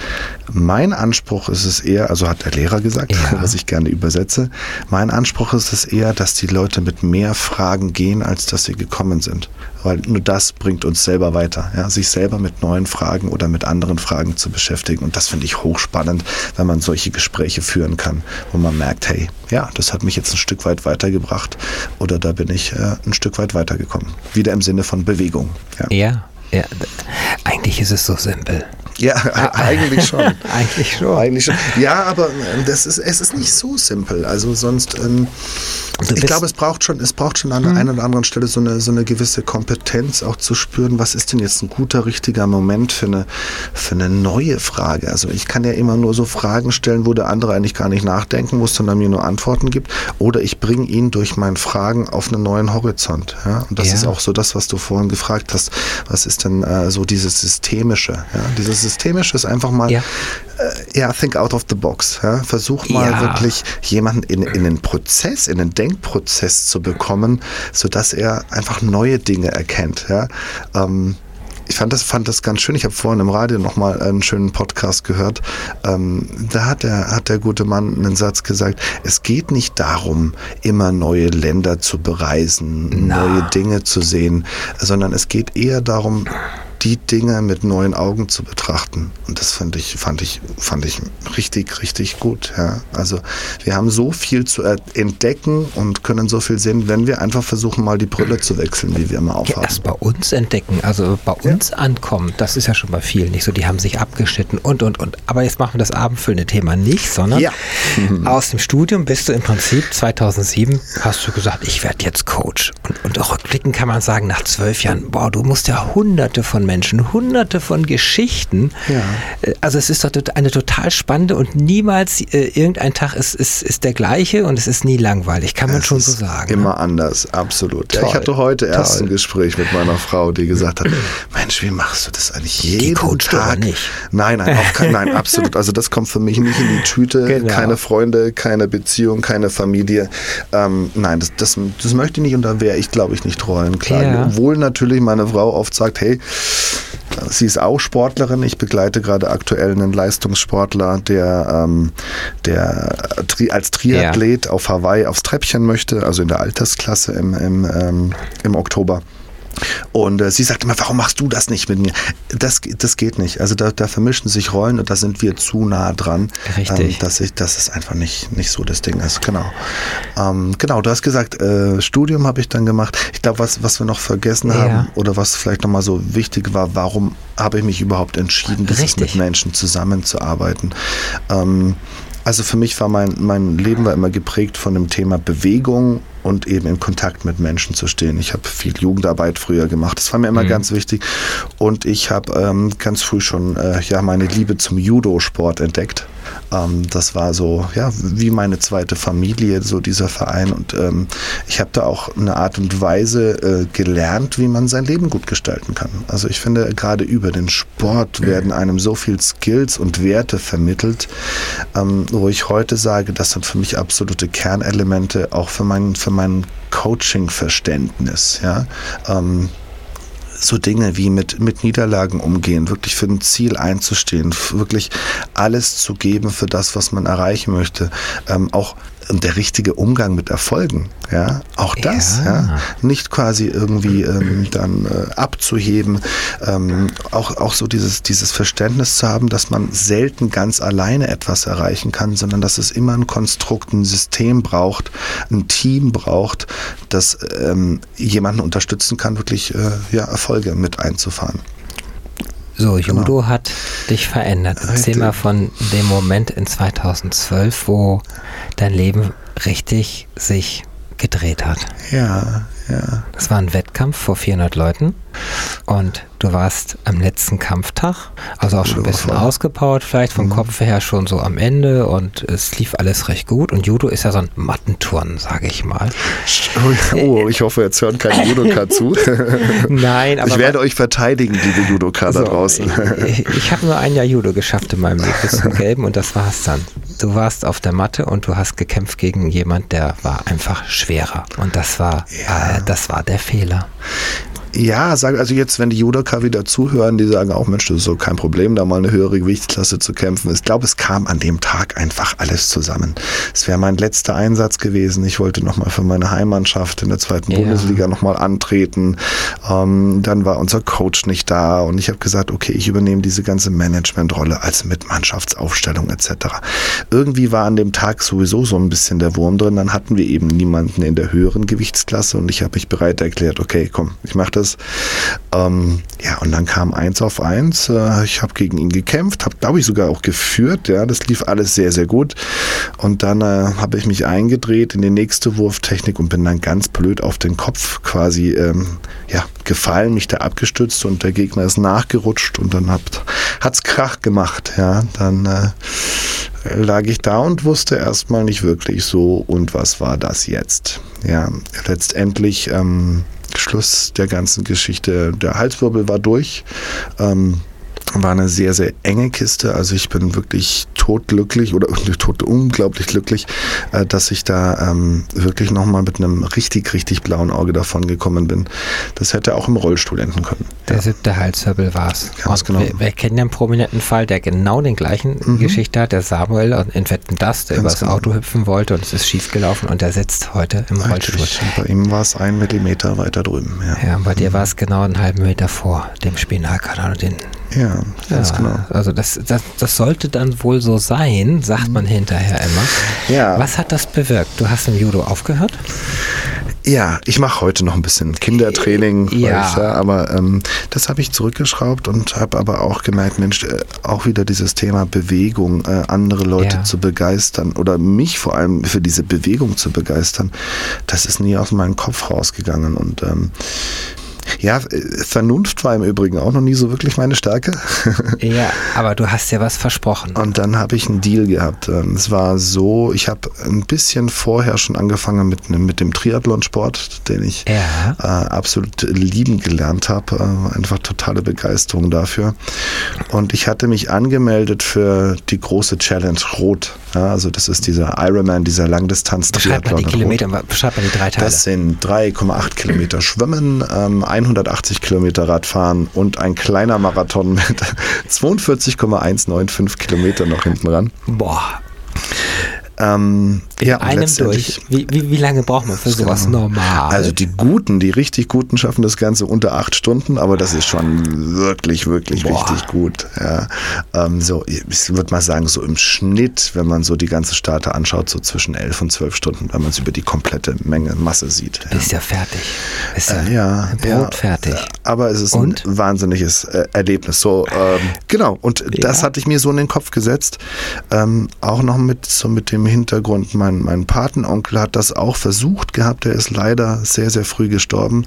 Mein Anspruch ist es eher, also hat der Lehrer gesagt, ja. was ich gerne übersetze, mein Anspruch ist es eher, dass die Leute mit mehr Fragen gehen, als dass sie gekommen sind. Weil nur das bringt uns selber weiter, ja? sich selber mit neuen Fragen oder mit anderen Fragen zu beschäftigen. Und das finde ich hochspannend, wenn man solche Gespräche führen kann, wo man merkt, hey, ja, das hat mich jetzt ein Stück weit weitergebracht oder da bin ich äh, ein Stück weit weitergekommen. Wieder im Sinne von Bewegung. Ja, ja, ja. eigentlich ist es so simpel. Ja, eigentlich schon. eigentlich schon. Eigentlich schon. Ja, aber ähm, das ist, es ist nicht so simpel. Also sonst, ähm, ich glaube, es braucht schon, es braucht schon an der hm. einen oder anderen Stelle so eine, so eine gewisse Kompetenz auch zu spüren, was ist denn jetzt ein guter, richtiger Moment für eine, für eine neue Frage. Also ich kann ja immer nur so Fragen stellen, wo der andere eigentlich gar nicht nachdenken muss, sondern mir nur Antworten gibt. Oder ich bringe ihn durch mein Fragen auf einen neuen Horizont. Ja? Und das ja. ist auch so das, was du vorhin gefragt hast. Was ist denn äh, so dieses Systemische? Ja? Dieses systemisch ist einfach mal, ja, äh, ja think out of the box. Ja? Versuch mal ja. wirklich jemanden in, in den Prozess, in den Denkprozess zu bekommen, sodass er einfach neue Dinge erkennt. Ja? Ähm, ich fand das, fand das ganz schön. Ich habe vorhin im Radio nochmal einen schönen Podcast gehört. Ähm, da hat der, hat der gute Mann einen Satz gesagt, es geht nicht darum, immer neue Länder zu bereisen, Na. neue Dinge zu sehen, sondern es geht eher darum, die Dinge mit neuen Augen zu betrachten. Und das fand ich, fand ich, fand ich richtig, richtig gut. Ja. Also wir haben so viel zu entdecken und können so viel sehen, wenn wir einfach versuchen, mal die Brille zu wechseln, die wir immer aufhaben. Ja, erst bei uns entdecken, also bei uns ja. ankommen, das ist ja schon bei vielen nicht so. Die haben sich abgeschnitten und, und, und. Aber jetzt machen wir das abendfüllende Thema nicht, sondern ja. aus dem Studium bist du im Prinzip 2007, hast du gesagt, ich werde jetzt Coach. Und, und rückblickend kann man sagen, nach zwölf Jahren, boah, du musst ja hunderte von Menschen, hunderte von Geschichten. Ja. Äh, also es ist doch eine total spannende und niemals äh, irgendein Tag ist, ist, ist der gleiche und es ist nie langweilig, kann man es schon so sagen. Immer ne? anders, absolut. Toll, ja, ich hatte heute toll. erst ein Gespräch mit meiner Frau, die gesagt hat, Mensch, wie machst du das eigentlich jeden die Coach Tag? nicht. Nein, nein, auch kein, nein, absolut. Also das kommt für mich nicht in die Tüte. Genau. Keine Freunde, keine Beziehung, keine Familie. Ähm, nein, das, das, das möchte ich nicht und da wäre ich, glaube ich, nicht Rollen klar. Ja. Obwohl natürlich meine Frau oft sagt, hey, sie ist auch Sportlerin. Ich begleite gerade aktuell einen Leistungssportler, der, ähm, der als Triathlet ja. auf Hawaii aufs Treppchen möchte, also in der Altersklasse im, im, ähm, im Oktober. Und äh, sie sagt immer, warum machst du das nicht mit mir? Das, das geht nicht. Also da, da vermischen sich Rollen und da sind wir zu nah dran. Richtig. Ähm, dass, ich, dass es einfach nicht, nicht so das Ding ist. Genau. Ähm, genau, du hast gesagt, äh, Studium habe ich dann gemacht. Ich glaube, was, was wir noch vergessen ja. haben oder was vielleicht nochmal so wichtig war, warum habe ich mich überhaupt entschieden, mit Menschen zusammenzuarbeiten? Ähm, also für mich war mein, mein Leben war immer geprägt von dem Thema Bewegung und eben in Kontakt mit Menschen zu stehen. Ich habe viel Jugendarbeit früher gemacht. Das war mir immer mhm. ganz wichtig. Und ich habe ähm, ganz früh schon äh, ja meine Liebe zum Judo-Sport entdeckt. Ähm, das war so, ja, wie meine zweite Familie, so dieser Verein. Und ähm, ich habe da auch eine Art und Weise äh, gelernt, wie man sein Leben gut gestalten kann. Also ich finde, gerade über den Sport werden einem so viel Skills und Werte vermittelt, ähm, wo ich heute sage, das sind für mich absolute Kernelemente, auch für meinen für mein Coaching-Verständnis. Ja? Ähm, so Dinge wie mit, mit Niederlagen umgehen, wirklich für ein Ziel einzustehen, wirklich alles zu geben für das, was man erreichen möchte. Ähm, auch der richtige Umgang mit Erfolgen, ja, auch das, ja, ja nicht quasi irgendwie ähm, dann äh, abzuheben, ähm, auch, auch so dieses, dieses Verständnis zu haben, dass man selten ganz alleine etwas erreichen kann, sondern dass es immer ein Konstrukt, ein System braucht, ein Team braucht, das ähm, jemanden unterstützen kann, wirklich äh, ja, Erfolge mit einzufahren. So, genau. Judo genau. hat dich verändert. Erzähl mal von dem Moment in 2012, wo dein Leben richtig sich gedreht hat. Ja, ja. Das war ein Wettkampf vor 400 Leuten und du warst am letzten Kampftag, also auch schon ein bisschen ausgepowert, vielleicht vom mhm. Kopf her schon so am Ende und es lief alles recht gut. Und Judo ist ja so ein Mattenturnen, sage ich mal. Oh, ich hoffe, jetzt hören keine Judoka zu. Nein, aber. Ich werde euch verteidigen, liebe Judoka so, da draußen. ich, ich habe nur ein Jahr Judo geschafft in meinem Leben bis zum Gelben und das war es dann. Du warst auf der Matte und du hast gekämpft gegen jemand, der war einfach schwerer. Und das war, ja. äh, das war der Fehler. Ja, sag, also jetzt, wenn die Judoka wieder zuhören, die sagen auch, Mensch, das ist so kein Problem, da mal eine höhere Gewichtsklasse zu kämpfen. Ich glaube, es kam an dem Tag einfach alles zusammen. Es wäre mein letzter Einsatz gewesen. Ich wollte nochmal für meine Heimmannschaft in der zweiten ja. Bundesliga nochmal antreten. Ähm, dann war unser Coach nicht da und ich habe gesagt, okay, ich übernehme diese ganze Managementrolle als mit Mannschaftsaufstellung etc. Irgendwie war an dem Tag sowieso so ein bisschen der Wurm drin. Dann hatten wir eben niemanden in der höheren Gewichtsklasse und ich habe mich bereit erklärt, okay, komm, ich mache das alles. Ähm, ja, und dann kam eins auf eins. Äh, ich habe gegen ihn gekämpft, habe, glaube ich, sogar auch geführt. Ja, das lief alles sehr, sehr gut. Und dann äh, habe ich mich eingedreht in die nächste Wurftechnik und bin dann ganz blöd auf den Kopf quasi ähm, ja, gefallen, mich da abgestützt und der Gegner ist nachgerutscht und dann hat es Krach gemacht. Ja, dann äh, lag ich da und wusste erstmal nicht wirklich so, und was war das jetzt? Ja, letztendlich ähm, Schluss der ganzen Geschichte. Der Halswirbel war durch. Ähm, war eine sehr, sehr enge Kiste. Also ich bin wirklich totglücklich oder tot unglaublich glücklich, äh, dass ich da ähm, wirklich nochmal mit einem richtig, richtig blauen Auge davon gekommen bin. Das hätte auch im Rollstuhl enden können. Der ja. siebte Halswirbel war es. Genau. Wir, wir, kennen ja einen prominenten Fall, der genau den gleichen mhm. Geschichte hat, der Samuel in Wetten Das, der Ganz übers genau. Auto hüpfen wollte und es ist schiefgelaufen und der sitzt heute im Rollstuhl. Bei ihm war es ein Millimeter weiter drüben. Ja, ja bei dir war es genau einen halben Meter vor dem Spinalkanal und den ja, ganz ja, genau. Also das, das, das sollte dann wohl so sein, sagt man hinterher immer. Ja. Was hat das bewirkt? Du hast im Judo aufgehört? Ja, ich mache heute noch ein bisschen Kindertraining, ja. Ich, aber ähm, das habe ich zurückgeschraubt und habe aber auch gemerkt, Mensch, äh, auch wieder dieses Thema Bewegung, äh, andere Leute ja. zu begeistern oder mich vor allem für diese Bewegung zu begeistern, das ist nie aus meinem Kopf rausgegangen und ähm, ja, Vernunft war im Übrigen auch noch nie so wirklich meine Stärke. ja, aber du hast ja was versprochen. Und dann habe ich einen Deal gehabt. Ähm, es war so, ich habe ein bisschen vorher schon angefangen mit, mit dem Triathlonsport, den ich ja. äh, absolut lieben gelernt habe. Äh, einfach totale Begeisterung dafür. Und ich hatte mich angemeldet für die große Challenge Rot. Ja, also das ist dieser Ironman, dieser Langdistanz-Triathlon. Beschreib mal die Kilometer, beschreib mal die drei Teile. Das sind 3,8 Kilometer Schwimmen, ähm, 180 Kilometer Radfahren und ein kleiner Marathon mit 42,195 Kilometer noch hinten ran. Boah, ähm, in ja, einem durch. Wie, wie, wie, lange braucht man für sowas normal? Also die Guten, die richtig Guten schaffen das Ganze unter acht Stunden, aber das ist schon wirklich, wirklich Boah. richtig gut. Ja. Ähm, so, ich würde mal sagen, so im Schnitt, wenn man so die ganze Starte anschaut, so zwischen elf und zwölf Stunden, wenn man es über die komplette Menge Masse sieht. Ja. Ist ja fertig. Ist ja, äh, ja Brot ja, fertig. Aber es ist und? ein wahnsinniges äh, Erlebnis. So, ähm, genau. Und das hatte ich mir so in den Kopf gesetzt. Ähm, auch noch mit so mit dem Hintergrund, mein, mein Patenonkel hat das auch versucht gehabt. Der ist leider sehr, sehr früh gestorben.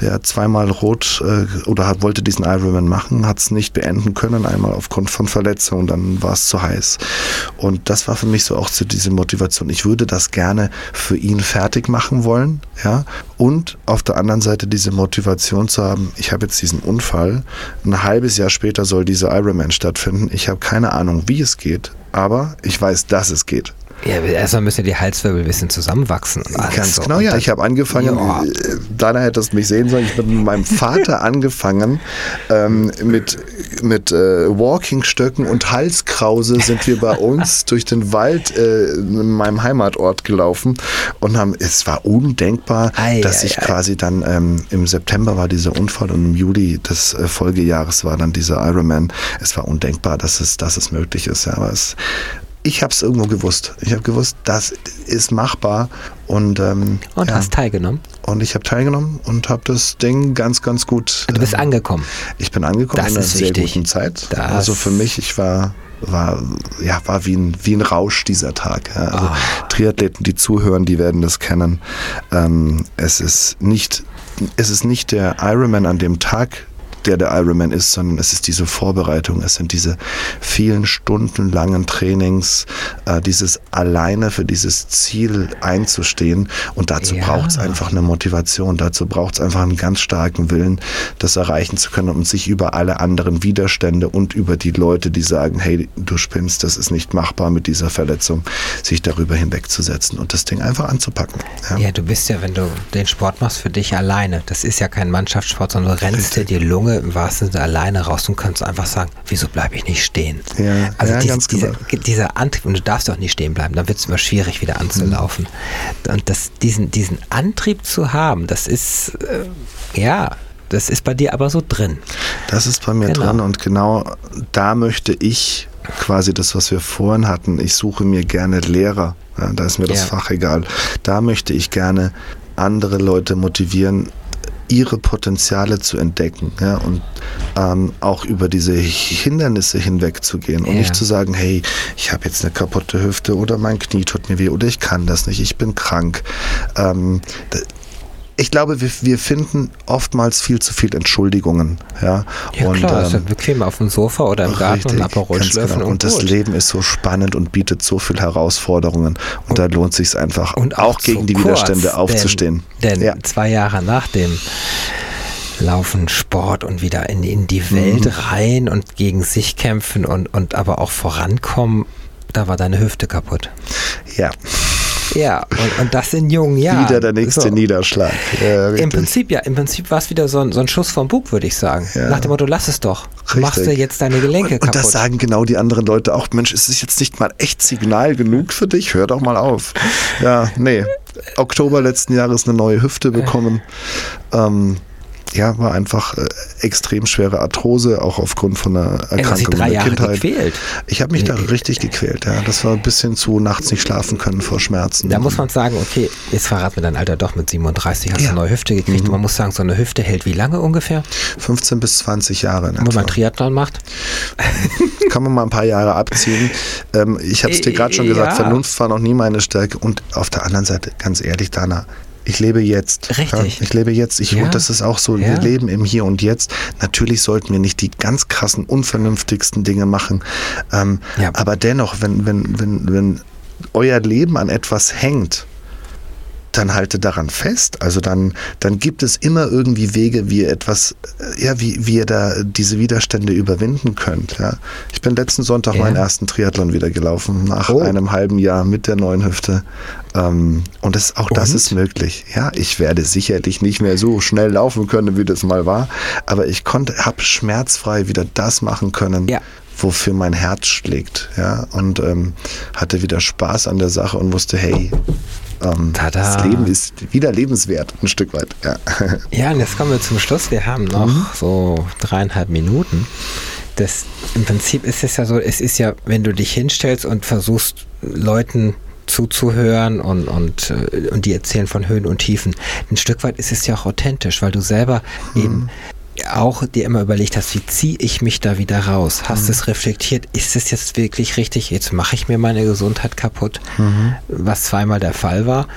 Der hat zweimal rot äh, oder hat, wollte diesen Ironman machen, hat es nicht beenden können. Einmal aufgrund von Verletzungen, dann war es zu heiß. Und das war für mich so auch so diese Motivation. Ich würde das gerne für ihn fertig machen wollen. Ja? Und auf der anderen Seite diese Motivation zu haben, ich habe jetzt diesen Unfall, ein halbes Jahr später soll dieser Ironman stattfinden. Ich habe keine Ahnung, wie es geht, aber ich weiß, dass es geht. Ja, erstmal müssen die Halswirbel ein bisschen zusammenwachsen. Ganz so. genau, ja. Ich habe angefangen, ja. Äh, Dana hättest mich sehen sollen, ich bin mit meinem Vater angefangen, ähm, mit, mit äh, Walkingstöcken und Halskrause sind wir bei uns durch den Wald äh, in meinem Heimatort gelaufen und haben, es war undenkbar, ei, dass ei, ich ei. quasi dann ähm, im September war dieser Unfall und im Juli des äh, Folgejahres war dann dieser Ironman. Es war undenkbar, dass es, dass es möglich ist. Ja, aber es ich habe es irgendwo gewusst. Ich habe gewusst, das ist machbar. Und, ähm, und ja. hast teilgenommen? Und ich habe teilgenommen und habe das Ding ganz, ganz gut. Du bist ähm, angekommen. Ich bin angekommen das in einer sehr wichtig. guten Zeit. Das also für mich, ich war war ja war wie ein wie ein Rausch dieser Tag. Ja. Also oh. Triathleten, die zuhören, die werden das kennen. Ähm, es ist nicht es ist nicht der Ironman an dem Tag, der der Ironman ist, sondern es ist diese Vorbereitung, es sind diese vielen stundenlangen Trainings, äh, dieses alleine für dieses Ziel einzustehen. Und dazu ja. braucht es einfach eine Motivation, dazu braucht es einfach einen ganz starken Willen, das erreichen zu können und sich über alle anderen Widerstände und über die Leute, die sagen, hey, du spinnst, das ist nicht machbar mit dieser Verletzung, sich darüber hinwegzusetzen und das Ding einfach anzupacken. Ja, ja du bist ja, wenn du den Sport machst für dich alleine, das ist ja kein Mannschaftssport, sondern du rennst dir die Lunge im wahrsten Sinne alleine raus und kannst einfach sagen, wieso bleibe ich nicht stehen? Ja, also ja, dies, ganz dieser, genau. dieser Antrieb, und du darfst doch nicht stehen bleiben, dann wird es immer schwierig, wieder anzulaufen. Mhm. Und das, diesen, diesen Antrieb zu haben, das ist, äh, ja, das ist bei dir aber so drin. Das ist bei mir genau. drin und genau da möchte ich quasi das, was wir vorhin hatten, ich suche mir gerne Lehrer, ja, da ist mir das ja. Fach egal. Da möchte ich gerne andere Leute motivieren, ihre Potenziale zu entdecken ja, und ähm, auch über diese Hindernisse hinwegzugehen und nicht zu sagen, hey, ich habe jetzt eine kaputte Hüfte oder mein Knie tut mir weh oder ich kann das nicht, ich bin krank. Ähm, ich glaube, wir, wir, finden oftmals viel zu viel Entschuldigungen. Ja, ja und, klar, ähm, ist ja bequem auf dem Sofa oder im Garten richtig, und Aperol genau. und, und das Leben ist so spannend und bietet so viele Herausforderungen und, und da lohnt sich einfach und auch, auch gegen die kurz, Widerstände aufzustehen. Denn, denn ja. zwei Jahre nach dem Laufen, Sport und wieder in, in die Welt mhm. rein und gegen sich kämpfen und, und aber auch vorankommen, da war deine Hüfte kaputt. Ja. Ja, und, und das in jungen Jahren. Wieder der nächste so. Niederschlag. Ja, Im Prinzip, ja, im Prinzip war es wieder so ein, so ein Schuss vom Bug, würde ich sagen. Ja. Nach dem Motto, lass es doch. Richtig. Machst du jetzt deine Gelenke und, kaputt. Und das sagen genau die anderen Leute auch. Mensch, ist es jetzt nicht mal echt Signal genug für dich? Hör doch mal auf. Ja, nee. Oktober letzten Jahres eine neue Hüfte bekommen. Ähm, ja, war einfach äh, extrem schwere Arthrose, auch aufgrund von einer Erkrankung in der Kindheit. Gequält. Ich habe mich da richtig gequält, ja. Das war ein bisschen zu nachts nicht schlafen können vor Schmerzen. Da muss man sagen, okay, jetzt verrat mir dein Alter doch mit 37 hast du eine neue Hüfte gekriegt. Mhm. Man muss sagen, so eine Hüfte hält wie lange ungefähr? 15 bis 20 Jahre. Wenn man Triathlon macht? Kann man mal ein paar Jahre abziehen. Ähm, ich habe es dir gerade schon gesagt, ja. Vernunft war noch nie meine Stärke. Und auf der anderen Seite, ganz ehrlich, Dana, ich lebe jetzt. Richtig. Ja, ich lebe jetzt. Ich, ja. Und das ist auch so, ja. wir leben im Hier und Jetzt. Natürlich sollten wir nicht die ganz krassen, unvernünftigsten Dinge machen. Ähm. Aber dennoch, wenn, wenn, wenn, wenn euer Leben an etwas hängt, dann halte daran fest. Also dann, dann gibt es immer irgendwie Wege, wie ihr etwas, äh, ja, wie, wie ihr da diese Widerstände überwinden könnt. Ja. Ich bin letzten Sonntag ja. meinen ersten Triathlon wieder gelaufen, nach oh. einem halben Jahr mit der neuen Hüfte. Ähm, und das, auch und? das ist möglich. Ja, ich werde sicherlich nicht mehr so schnell laufen können, wie das mal war, aber ich konnte, habe schmerzfrei wieder das machen können, ja wofür mein Herz schlägt. Ja, und ähm, hatte wieder Spaß an der Sache und wusste, hey, ähm, das Leben ist wieder lebenswert, ein Stück weit. Ja. ja, und jetzt kommen wir zum Schluss. Wir haben noch mhm. so dreieinhalb Minuten. Das, Im Prinzip ist es ja so, es ist ja, wenn du dich hinstellst und versuchst, Leuten zuzuhören und, und, äh, und die erzählen von Höhen und Tiefen. Ein Stück weit ist es ja auch authentisch, weil du selber mhm. eben auch dir immer überlegt hast, wie ziehe ich mich da wieder raus? Hast mhm. es reflektiert? Ist es jetzt wirklich richtig? Jetzt mache ich mir meine Gesundheit kaputt, mhm. was zweimal der Fall war.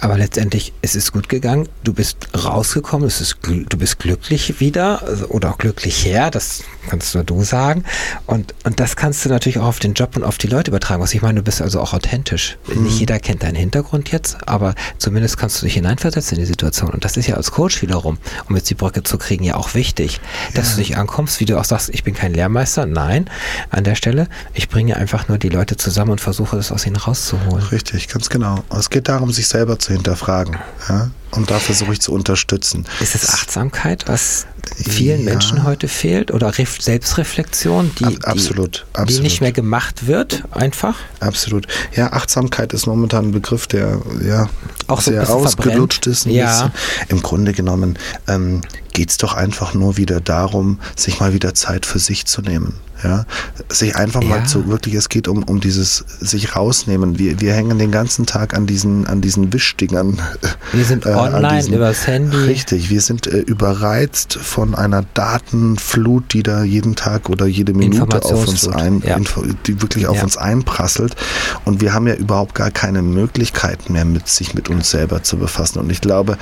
Aber letztendlich es ist gut gegangen. Du bist rausgekommen, es ist, du bist glücklich wieder oder auch glücklich her, das kannst nur du sagen. Und, und das kannst du natürlich auch auf den Job und auf die Leute übertragen. Was ich meine, du bist also auch authentisch. Mhm. Nicht jeder kennt deinen Hintergrund jetzt, aber zumindest kannst du dich hineinversetzen in die Situation. Und das ist ja als Coach wiederum, um jetzt die Brücke zu kriegen, ja auch wichtig, dass ja. du dich ankommst, wie du auch sagst, ich bin kein Lehrmeister. Nein, an der Stelle, ich bringe einfach nur die Leute zusammen und versuche es aus ihnen rauszuholen. Richtig, ganz genau. Es geht darum, sich selber zu hinterfragen. Ja? Und da versuche ich zu unterstützen. Ist es Achtsamkeit, was vielen ja. Menschen heute fehlt? Oder Selbstreflexion, die, absolut, die, absolut. die nicht mehr gemacht wird, einfach? Absolut. Ja, Achtsamkeit ist momentan ein Begriff, der ja auch sehr so ausgelutscht verbrennt. ist. ja. Im Grunde genommen ähm, geht es doch einfach nur wieder darum, sich mal wieder Zeit für sich zu nehmen. Ja, sich einfach ja. mal zu, wirklich, es geht um, um dieses sich rausnehmen. Wir, wir hängen den ganzen Tag an diesen, an diesen Wischdingern. Wir sind äh, online diesen, übers Handy. Richtig, wir sind äh, überreizt von einer Datenflut, die da jeden Tag oder jede Minute auf uns ein, ja. die wirklich auf ja. uns einprasselt. Und wir haben ja überhaupt gar keine Möglichkeit mehr, mit sich mit uns selber zu befassen. Und ich glaube,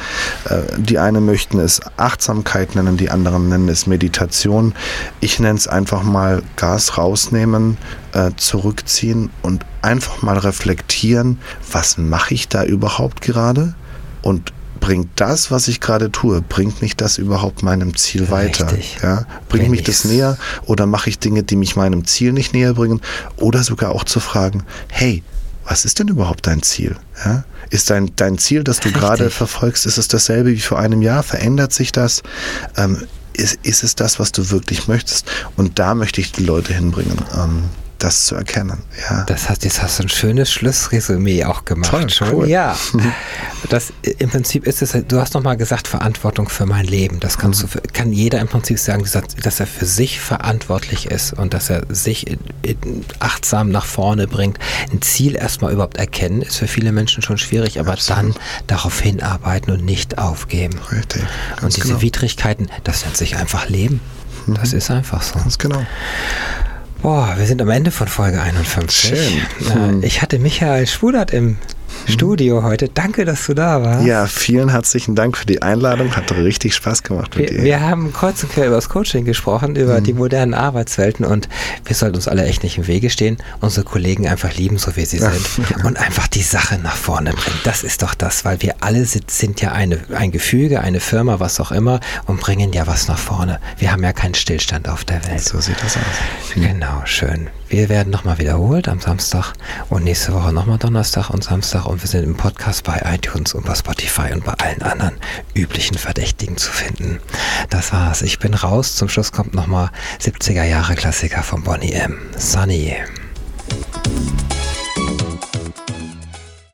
äh, die einen möchten es Achtsamkeit nennen, die anderen nennen es Meditation. Ich nenne es einfach mal Gas rausnehmen, äh, zurückziehen und einfach mal reflektieren, was mache ich da überhaupt gerade und bringt das, was ich gerade tue, bringt mich das überhaupt meinem Ziel weiter? Richtig. Ja? Bringt mich das näher oder mache ich Dinge, die mich meinem Ziel nicht näher bringen? Oder sogar auch zu fragen, hey, was ist denn überhaupt dein Ziel? Ja? Ist dein, dein Ziel, das du gerade verfolgst, ist es dasselbe wie vor einem Jahr? Verändert sich das? Ähm, ist, ist es das, was du wirklich möchtest? Und da möchte ich die Leute hinbringen. Ähm, das zu erkennen. Ja. Das heißt, jetzt hast du ein schönes Schlussresümee auch gemacht. Toll, schon. Cool. Ja. Das im Prinzip ist es, du hast nochmal gesagt, Verantwortung für mein Leben. Das kannst mhm. du, kann jeder im Prinzip sagen, dass er für sich verantwortlich ist und dass er sich achtsam nach vorne bringt. Ein Ziel erstmal überhaupt erkennen, ist für viele Menschen schon schwierig, aber Absolut. dann darauf hinarbeiten und nicht aufgeben. Richtig. und diese genau. Widrigkeiten, das nennt sich einfach Leben. Das mhm. ist einfach so. Ganz genau. Boah, wir sind am Ende von Folge 51. Schön. Hm. Ich hatte Michael Schwudert im Studio heute. Danke, dass du da warst. Ja, vielen herzlichen Dank für die Einladung. Hat richtig Spaß gemacht mit wir, dir. Wir haben kreuz und quer über das Coaching gesprochen, über mhm. die modernen Arbeitswelten und wir sollten uns alle echt nicht im Wege stehen, unsere Kollegen einfach lieben, so wie sie sind und einfach die Sache nach vorne bringen. Das ist doch das, weil wir alle sind, sind ja eine, ein Gefüge, eine Firma, was auch immer und bringen ja was nach vorne. Wir haben ja keinen Stillstand auf der Welt. So sieht das aus. Genau, schön. Wir werden nochmal wiederholt am Samstag und nächste Woche nochmal Donnerstag und Samstag und wir sind im Podcast bei iTunes und bei Spotify und bei allen anderen üblichen Verdächtigen zu finden. Das war's. Ich bin raus. Zum Schluss kommt nochmal 70er Jahre Klassiker von Bonnie M. Sunny.